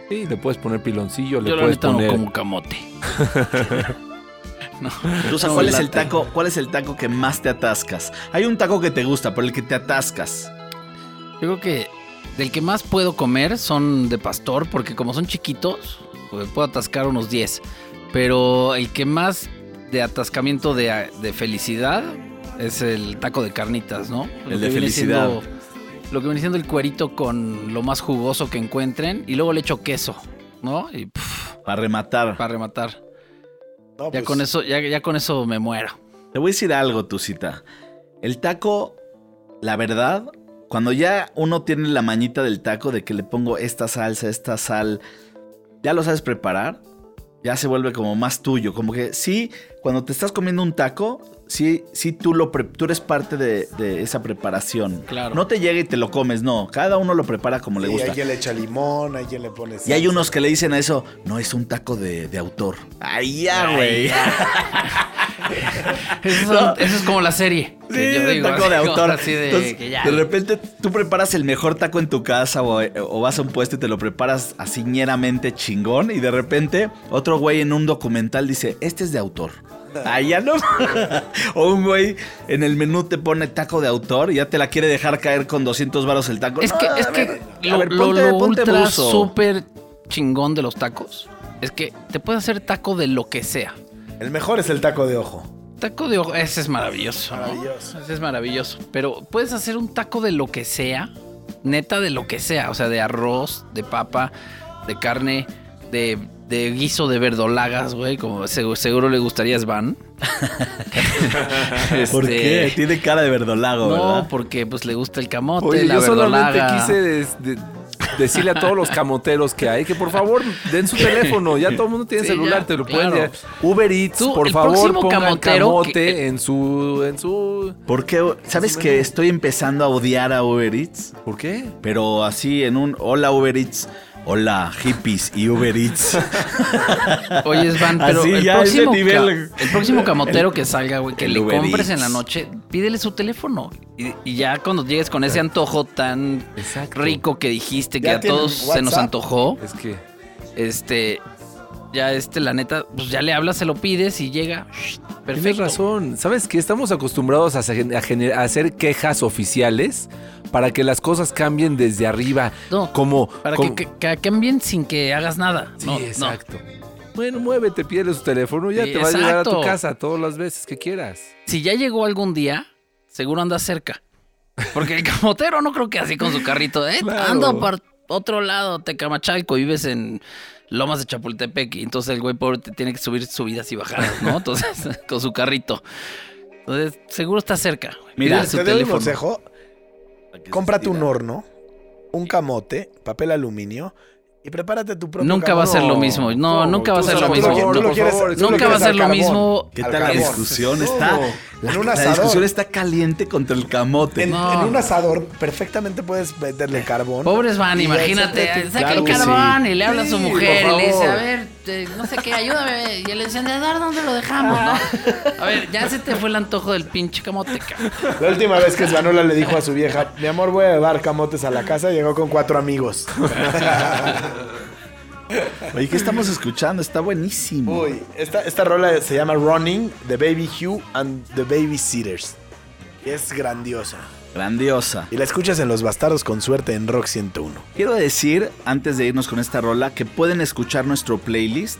Sí, le puedes poner piloncillo, le Yo puedes no poner. como camote. *laughs* no, O sea, no ¿cuál es el taco? ¿Cuál es el taco que más te atascas? Hay un taco que te gusta, por el que te atascas. Yo creo que del que más puedo comer son de pastor, porque como son chiquitos, pues puedo atascar unos 10. Pero el que más de atascamiento de, de felicidad es el taco de carnitas, ¿no? Lo El de que viene felicidad. siendo- lo que viene siendo el cuerito con lo más jugoso que encuentren y luego le echo queso, ¿no? Y pff, Para rematar. para rematar. No, Ya pues, con eso, ya, ya con eso me muero. Te voy a decir algo, tu cita. El taco, la verdad, cuando ya uno tiene la mañita del taco de que le pongo esta salsa, esta sal, ya lo sabes preparar, ya se vuelve como más tuyo. Como que sí, cuando te estás comiendo un taco, sí, sí tú, lo pre- tú eres parte de, de esa preparación. Claro. No te llega y te lo comes, no. Cada uno lo prepara como le sí, gusta. hay quien le echa limón, hay quien le pone Y hay unos que le dicen a eso, no es un taco de, de autor. Ay, ya, güey. *laughs* Eso, es como la serie. Sí, que yo un digo, taco de *laughs* autor. Así de, Entonces, que ya. de repente tú preparas el mejor taco en tu casa o, o vas a un puesto y te lo preparas así ñeramente chingón y de repente otro güey en un documental dice, este es de autor. *laughs* Ah, ya no. *laughs* o un güey en el menú te pone taco de autor y ya te la quiere dejar caer con 200 varos el taco. Es No, que, es que ver, lo, ver, lo- ponte- lo ponte ultra súper chingón de los tacos es que te puedes hacer taco de lo que sea. El mejor es el taco de ojo. Taco de ojo, ese es maravilloso. ¿no? Maravilloso. Ese es maravilloso. Pero puedes hacer un taco de lo que sea, neta de lo que sea. O sea, de arroz, de papa, de carne, de, de guiso de verdolagas, güey. Como seguro, seguro le gustaría a Svan. *laughs* ¿Por Este, qué? Tiene cara de verdolago, No, ¿verdad? porque pues le gusta el camote, Oye, la yo solamente quise de- decirle a todos los camoteros que hay que por favor den su teléfono. Ya todo el mundo tiene Sí, celular, ya, te lo pueden claro. Uber Eats, Tú, por favor, pongan camotero camote que- en su en su ¿Por qué? ¿Sabes que estoy empezando a odiar a Uber Eats? ¿Por qué? Pero así en un hola Uber Eats, hola hippies y Uber Eats. *laughs* Oye, Svan, pero Así, el, ya, próximo nivel. el próximo *laughs* camotero que salga, güey, que el le Uber compres Eats. en la noche, pídele su teléfono. Y, y ya cuando llegues con ese antojo tan Exacto. rico que dijiste que ¿Ya a todos se nos WhatsApp? antojó, Es que este, ya este, la neta, pues ya le hablas, se lo pides y llega. shh, Tienes Perfecto. razón. ¿Sabes que Estamos acostumbrados a, a a hacer quejas oficiales para que las cosas cambien desde arriba. No, como, Para como- que, cambien sin que hagas nada. Sí, no, no. exacto. Bueno, muévete, pídele su teléfono, ya Sí, te va a llegar a tu casa todas las veces que quieras. Si ya llegó algún día, seguro anda cerca. Porque el camotero no creo que así con su carrito, ¿eh? *laughs* Claro. Anda par otro lado, Tecamachalco, y vives en Lomas de Chapultepec. Y entonces el güey pobre te tiene que subir subidas y bajadas, ¿no? *laughs* Entonces, *laughs* con su carrito. Entonces, seguro está cerca. güey. Mira, su Te doy un consejo. Cómprate un horno, un camote, papel aluminio y prepárate tu propio Nunca va a ser lo mismo. No, nunca va a ser lo mismo. nunca va a ser lo mismo. ¿Qué Al tal la discusión? No, Está, en la, discusión está caliente contra el camote. En, No. en un asador perfectamente puedes meterle carbón. Pobres van, imagínate. Saca Claro el carbón y le habla a su mujer y le dice, a ver, eh, no sé qué, ayúdame. Y el encendedor, ¿dónde lo dejamos? no? A ver, ya se te fue el antojo del pinche camote, cabrón. La última vez que Svanola le dijo a su vieja, mi amor, voy a llevar camotes a la casa, llegó con cuatro amigos. *laughs* Oye, ¿qué estamos escuchando? Está buenísimo. Uy, esta, esta rola se llama Running, The Baby Hugh and the Babysitters. Y es grandiosa. Grandiosa. Y la escuchas en Los Bastardos con suerte en Rock 101. Quiero decir, antes de irnos con esta rola, que pueden escuchar nuestro playlist,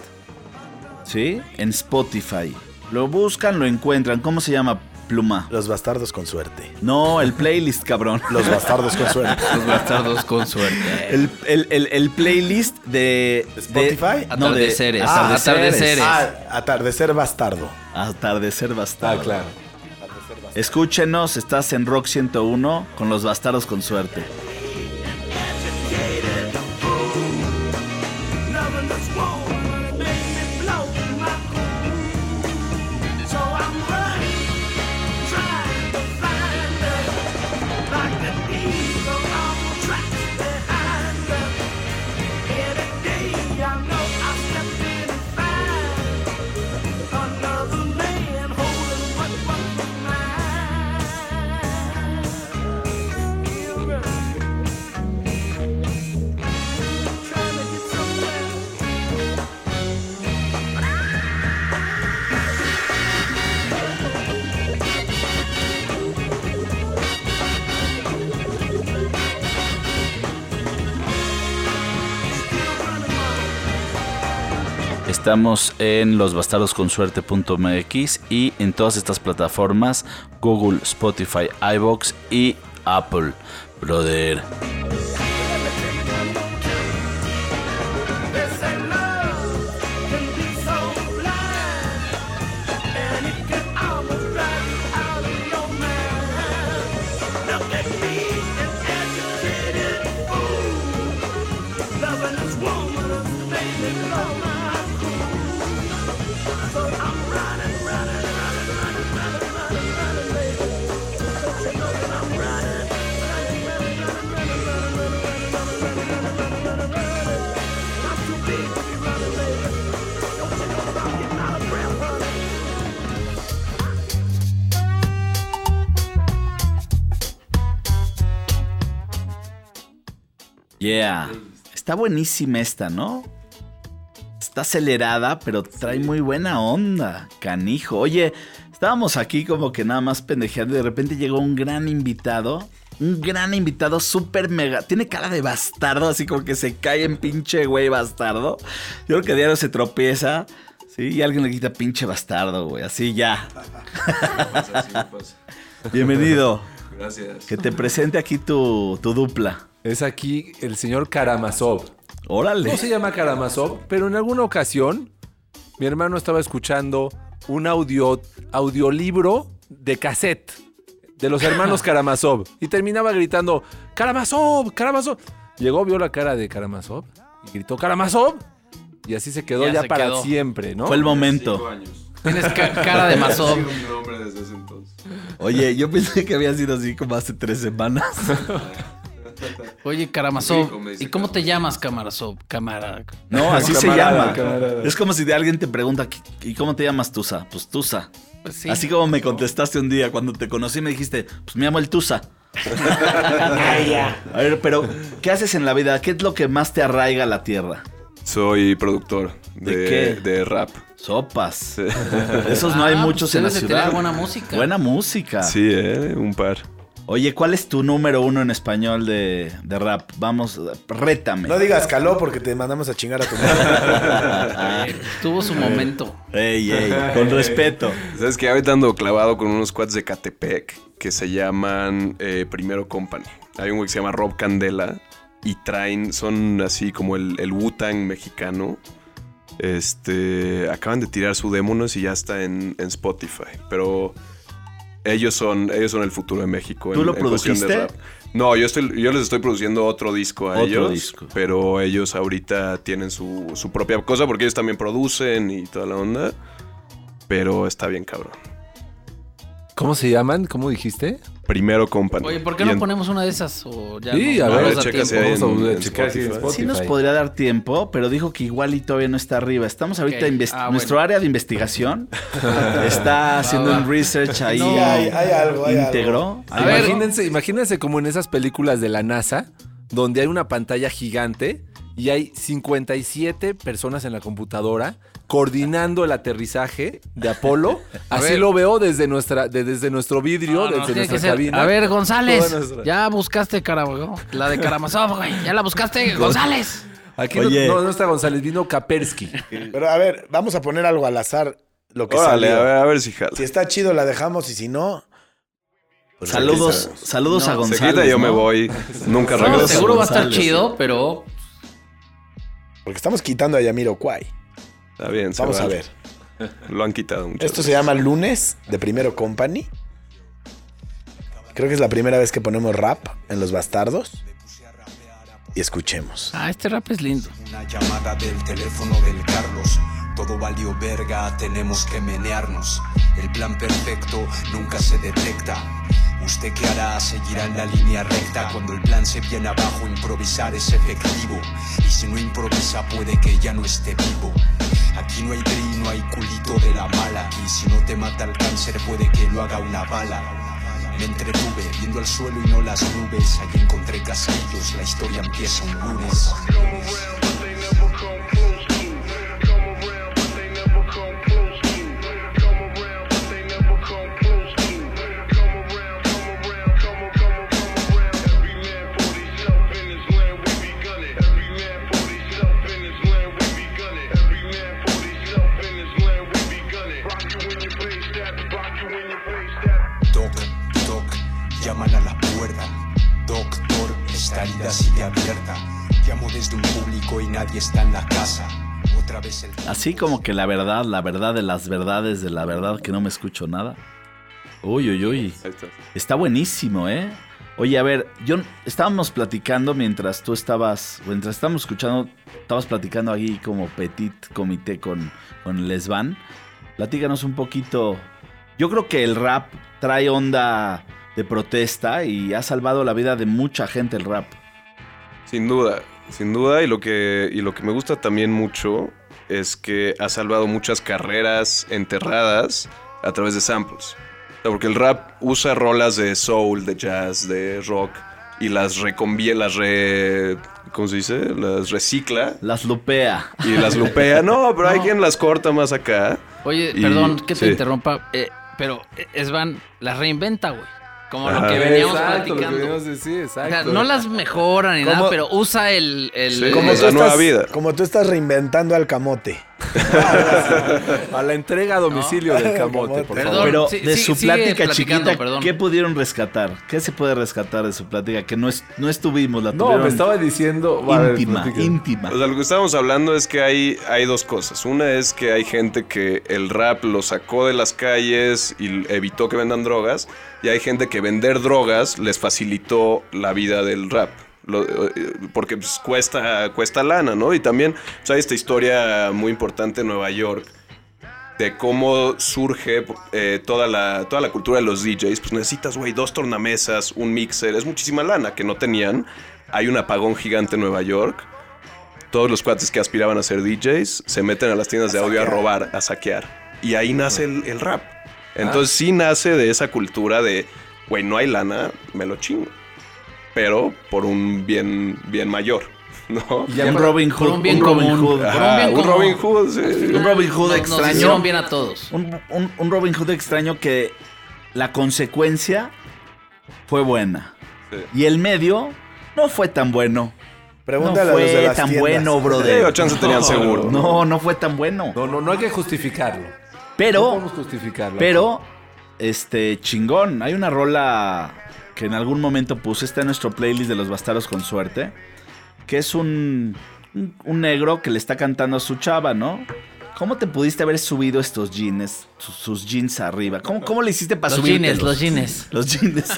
¿sí? En Spotify. Lo buscan, lo encuentran. ¿Cómo se llama, Pluma? Los Bastardos con suerte. No, el playlist, cabrón. Los Bastardos con suerte. *laughs* Los bastardos con suerte. El, el- el- el playlist de... de- ¿Spotify? no, de Atardeceres. Ah, Atardeceres. Ah, atardecer bastardo. Atardecer bastardo. Ah, claro. Escúchenos, estás en Rock 101 con los bastardos con suerte. Estamos en losbastardosconsuerte.mx y en todas estas plataformas, Google, Spotify, iBox y Apple. Brother. Está buenísima esta, ¿no? Está acelerada, pero trae muy buena onda, canijo. Oye, estábamos aquí como que nada más pendejeando y de repente llegó un gran invitado. Un gran invitado súper mega. Tiene cara de bastardo, así como que se cae en pinche güey bastardo. Yo creo que diario se tropieza. Sí, y alguien le quita pinche bastardo, güey. Así ya. *laughs* Bienvenido. Gracias. Que te presente aquí tu, tu dupla. Es aquí el señor Karamazov. Órale. No se llama Karamazov, pero en alguna ocasión mi hermano estaba escuchando un audio, audiolibro de cassette de los hermanos *laughs* Karamazov y terminaba gritando Karamazov, Karamazov. Llegó, vio la cara de Karamazov y gritó Karamazov y así se quedó Ya ya, se para quedó. siempre, ¿no? Fue el momento. Tienes ca- cara de mazón. mi nombre desde ese entonces. Oye, yo pensé que había sido así como hace tres semanas. *laughs* Oye, Karamazov, ¿y cómo te llamas, Karamazov? Cámara. No, así se Camarada, llama. camarada. Es como si de alguien te pregunta, ¿y cómo te llamas Tusa? Pues Tusa. Pues sí. Así como me contestaste un día cuando te conocí me dijiste, pues me llamo el Tusa. A ver, pero ¿qué haces en la vida? ¿Qué es lo que más te arraiga a la tierra? Soy productor ¿De de, qué? de rap. Sopas. Esos no hay Ah, muchos pues en la ciudad. buena música. Buena música. Sí, eh, un par. Oye, ¿cuál es tu número uno en español de, de rap? Vamos, rétame. No digas caló porque te mandamos a chingar a tu madre. *laughs* Tuvo su momento. Ey, ey, *laughs* con respeto. ¿Sabes que Ahorita ando clavado con unos cuads de Catepec que se llaman eh, Primero Company. Hay un güey que se llama Rob Candela y traen, son así como el, el Wu-Tang mexicano. Este, acaban de tirar su démonos y ya está en, en Spotify. Pero ellos son, ellos son el futuro de México. ¿Tú en- lo en cuestión de produjiste? rap. No, yo, estoy, yo les estoy produciendo otro disco a Otro ellos. disco. Pero ellos ahorita tienen su, su propia cosa porque ellos también producen y toda la onda. Pero está bien cabrón. ¿Cómo se llaman? ¿Cómo dijiste? Primero Company. Oye, ¿por qué Y no en- ponemos una de esas? O ya Sí, no- a no ver, nos da chécase. Sí nos podría dar tiempo, pero dijo que igual y todavía no está arriba. Estamos ahorita, Ok. inves- Ah, nuestro bueno. área de investigación *laughs* está haciendo un research ahí Sí, hay- hay algo, hay íntegro. Imagínense, imagínense como en esas películas de la NASA, donde hay una pantalla gigante y hay 57 personas en la computadora coordinando el aterrizaje de Apolo. *laughs* A Así ver. lo veo desde nuestra, de- desde nuestro vidrio, No, no, desde nuestra cabina. A ver, González, nuestra- ya buscaste Karamazov, la de Karamazov, güey. Ya la buscaste, González. Aquí no- Oye. no, no está González, vino Kapersky. Pero a ver, vamos a poner algo al azar. Lo que Órale, salió. a ver, a ver si jala. Si está chido, la dejamos y si no. Pues Saludos, saludos a Se González. quita y yo ¿no? me voy. Nunca No, regreso. seguro va a estar chido, pero. Porque estamos quitando a Yamiro Kwai. Está bien, se Vamos a vale. ver. Lo han quitado mucho. Esto se llama Lunes de Primero Company. Creo que es la primera vez que ponemos rap en Los Bastardos. Y escuchemos. ah, este rap es lindo. Una llamada del teléfono del Carlos. Todo valió verga, tenemos que menearnos. El plan perfecto nunca se detecta. ¿Usted qué hará? Seguirá en la línea recta. Cuando el plan se viene abajo, improvisar es efectivo. Y si no improvisa, puede que ya no esté vivo. Aquí no hay bri, no hay culito de la mala. Aquí si no te mata el cáncer, puede que lo haga una bala. Me entretuve viendo el suelo y no las nubes. Allí encontré casquillos, la historia empieza un lunes. Así como que la verdad, la verdad de las verdades de la verdad que no me escucho nada. Uy, uy, uy. Está. Buenísimo, ¿eh? Oye, a ver, yo estábamos platicando mientras tú estabas, mientras estábamos escuchando, estabas platicando ahí como petit comité con, con Lesban. Platícanos un poquito. Yo creo que el rap trae onda de protesta y ha salvado la vida de mucha gente el rap. Sin duda, sin duda. Y lo, que, y lo que me gusta también mucho es que ha salvado muchas carreras enterradas a través de samples. O sea, porque el rap usa rolas de soul, de jazz, de rock y las reconvie, las re... ¿Cómo se dice? Las recicla Las lupea. y las lupea. No, pero hay *laughs* quien las corta más acá. Oye, Y- perdón que te sí. interrumpa, eh, pero eh, Esvan las reinventa, güey. Como lo que veníamos Exacto, lo que platicando. veníamos decir, O sea, exacto. no las mejora ni ¿Cómo? nada, pero usa el... el- Sí. Como tú, estás, vida. como tú estás reinventando al camote. A la entrega a domicilio del camote, por Perdón, favor. Pero sí, de su plática chiquita, perdón. ¿qué pudieron rescatar? ¿Qué se puede rescatar de su plática? Que no, es, no estuvimos, la No, me estaba diciendo... a ver, íntima, platica. íntima. O sea, lo que estábamos hablando es que hay, hay dos cosas. Una es que hay gente que el rap lo sacó de las calles y evitó que vendan drogas. Y hay gente que vender drogas les facilitó la vida del rap. Lo- eh, porque pues, cuesta, cuesta lana, ¿no? Y también pues, hay esta historia muy importante en Nueva York de cómo surge eh, toda, la, toda la cultura de los DJs. Pues necesitas, güey, dos tornamesas, un mixer. Es muchísima lana que no tenían. Hay un apagón gigante en Nueva York. Todos los cuates que aspiraban a ser DJs se meten a las tiendas de audio a robar, a saquear. Y ahí nace el, el rap. Entonces sí nace de esa cultura de, güey, no hay lana, me lo chingo. Pero por un bien, bien mayor, *laughs* ¿no? Y un Robin Hood. un bien Robin común. Hood. Ajá, un bien un común. Robin Hood, sí. Un Robin Hood extraño. bien a todos. Un, un- un Robin Hood extraño que la consecuencia fue buena. Sí. Y el medio no fue tan bueno. Pregúntale no a los de fue las tan tiendas. bueno, brother. o chance tenían No, seguro. No, no fue tan bueno. No, no, no hay que justificarlo. No Pero, podemos justificarlo. pero, este, chingón. Hay una rola que en algún momento puse, está en nuestro playlist de los bastardos con suerte. que es un, un, un negro que le está cantando a su chava, ¿no? ¿Cómo te pudiste haber subido estos jeans, sus, sus jeans arriba? ¿Cómo, cómo le hiciste para Los subir? jeans, los jeans. Los *laughs* jeans.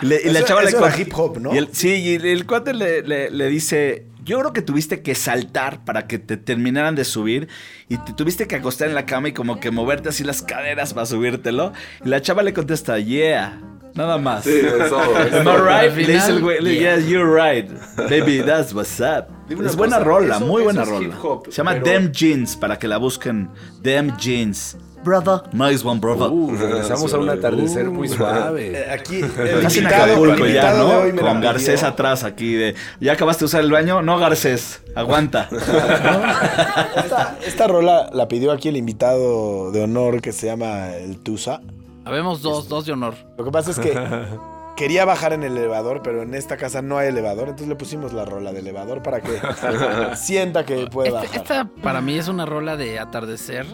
Y, le- y la Eso- chava le eso hip hop, ¿no? y el- sí, y el, el cuate le, le- le dice, yo creo que tuviste que saltar para que te terminaran de subir y te tuviste que acostar en la cama y como que moverte así las caderas para subírtelo. Y la chava le contesta, yeah. Nada más. Sí, es todo, *laughs* es Am I right? Le dice el güey, yeah. yes, you're right. Baby, that's what's up. Es buena cosa, rola, eso- muy buena eso es rola. hip hop, Se llama pero- Them Jeans, para que la busquen. Them Jeans. Brother. Nice one, brother. Uh, regresamos a un atardecer muy Eh, suave. Aquí, el invitado, el ya, de ¿no? hoy me la Con Garcés pidió. atrás aquí de... ¿Ya acabaste de usar el baño? No, Garcés. Aguanta. *laughs* Esta, esta rola la pidió aquí el invitado de honor que se llama el Tusa. Habemos dos, dos de honor. Lo que pasa es que *laughs* quería bajar en el elevador, pero en esta casa no hay elevador, entonces le pusimos la rola de elevador para que *laughs* sienta que puede Esta, bajar. esta para mí es una rola de atardecer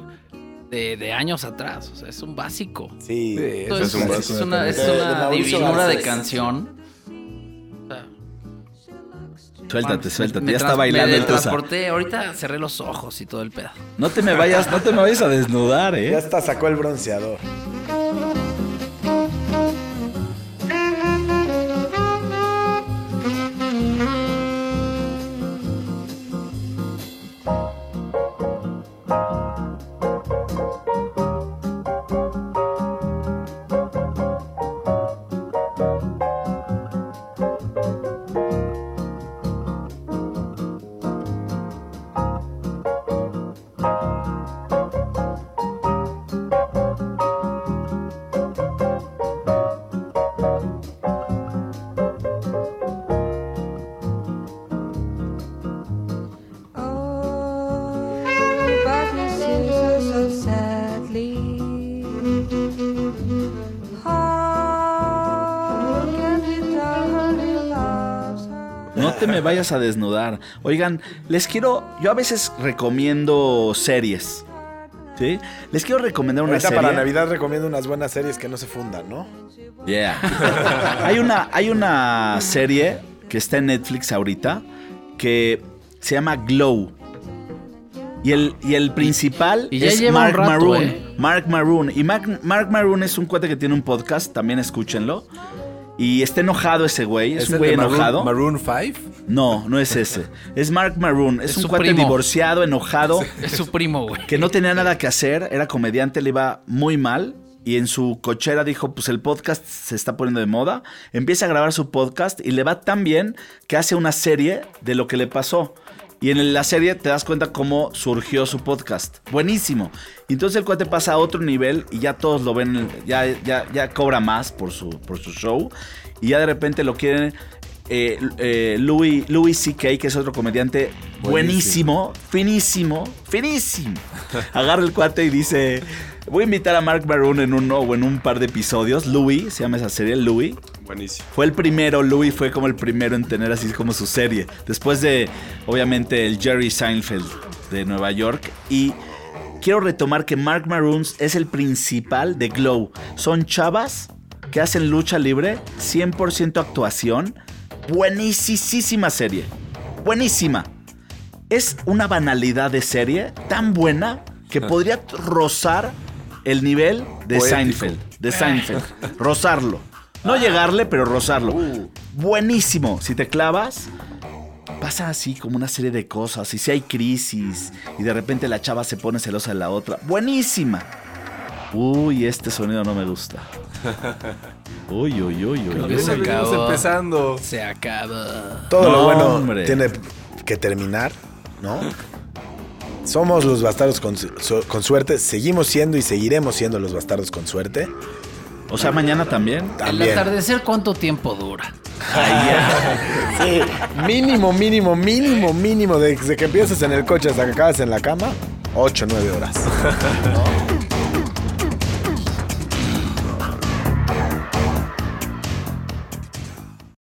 de, de años atrás. O sea, es un básico. Sí, es un básico. es una, es De- de una Mauricio divinura de canción. O sea, Suéltate, suéltate. me ya está bailando el transporté, ahorita cerré los ojos y todo el pedo. No te me vayas, no te me vayas a desnudar, Ya ¿eh? hasta sacó el bronceador. Vayas a desnudar. Oigan, les quiero. Yo a veces recomiendo series. ¿Sí? Les quiero recomendar una Ahorita serie. para Navidad recomiendo unas buenas series que no se fundan, ¿no? Yeah. *laughs* hay, una, hay una serie que está en Netflix ahorita que se llama Glow. Y el, y el principal y es Mark rato, Maroon. ¿eh? Mark Maroon. Y Mark, Mark Maroon es un cuate que tiene un podcast, también escúchenlo. Y está enojado ese güey, es, ¿Es un güey Maroon- enojado. Maroon 5? No, no es ese. Es Mark Maroon. Es, Es un cuate primo. divorciado, enojado, *laughs* Es su primo, güey. que no tenía nada que hacer, era comediante, le iba muy mal. Y en su cochera dijo, pues el podcast se está poniendo de moda. Empieza a grabar su podcast y le va tan bien que hace una serie de lo que le pasó. Y en la serie te das cuenta cómo surgió su podcast. Buenísimo. Y entonces el cuate pasa a otro nivel y ya todos lo ven, ya, ya, ya cobra más por su, por su show. Y ya de repente lo quieren eh, eh, Louis, Louis C.K., que es otro comediante buenísimo, finísimo, finísimo. *laughs* Agarra el cuate y dice, voy a invitar a Mark Maroon en uno o en un par de episodios. Louis, se llama esa serie, Louis. Buenísimo. Fue el primero, Louis fue como el primero en tener así como su serie. Después de, obviamente, el Jerry Seinfeld de Nueva York. Y quiero retomar que Mark Maroon es el principal de Glow. Son chavas que hacen lucha libre, 100% actuación. Buenísima serie. Buenísima. Es una banalidad de serie tan buena que podría rozar el nivel de Poético. Seinfeld. De Seinfeld. *laughs* rozarlo. No llegarle, pero rozarlo. Buenísimo. Si te clavas, pasa así como una serie de cosas. Y si hay crisis, y de repente la chava se pone celosa de la otra. Buenísima. Uy, este sonido no me gusta. *laughs* Uy, uy, uy, uy. Uy. se acabó. empezando. Se acaba. Todo lo No, bueno hombre. tiene que terminar, ¿no? Somos los bastardos con, su- con suerte, seguimos siendo y seguiremos siendo los bastardos con suerte. O sea, mañana también. ¿El También. atardecer cuánto tiempo dura? Sí, mínimo, mínimo, mínimo, mínimo, desde que empiezas en el coche hasta que acabas en la cama, 8, 9 horas. *laughs*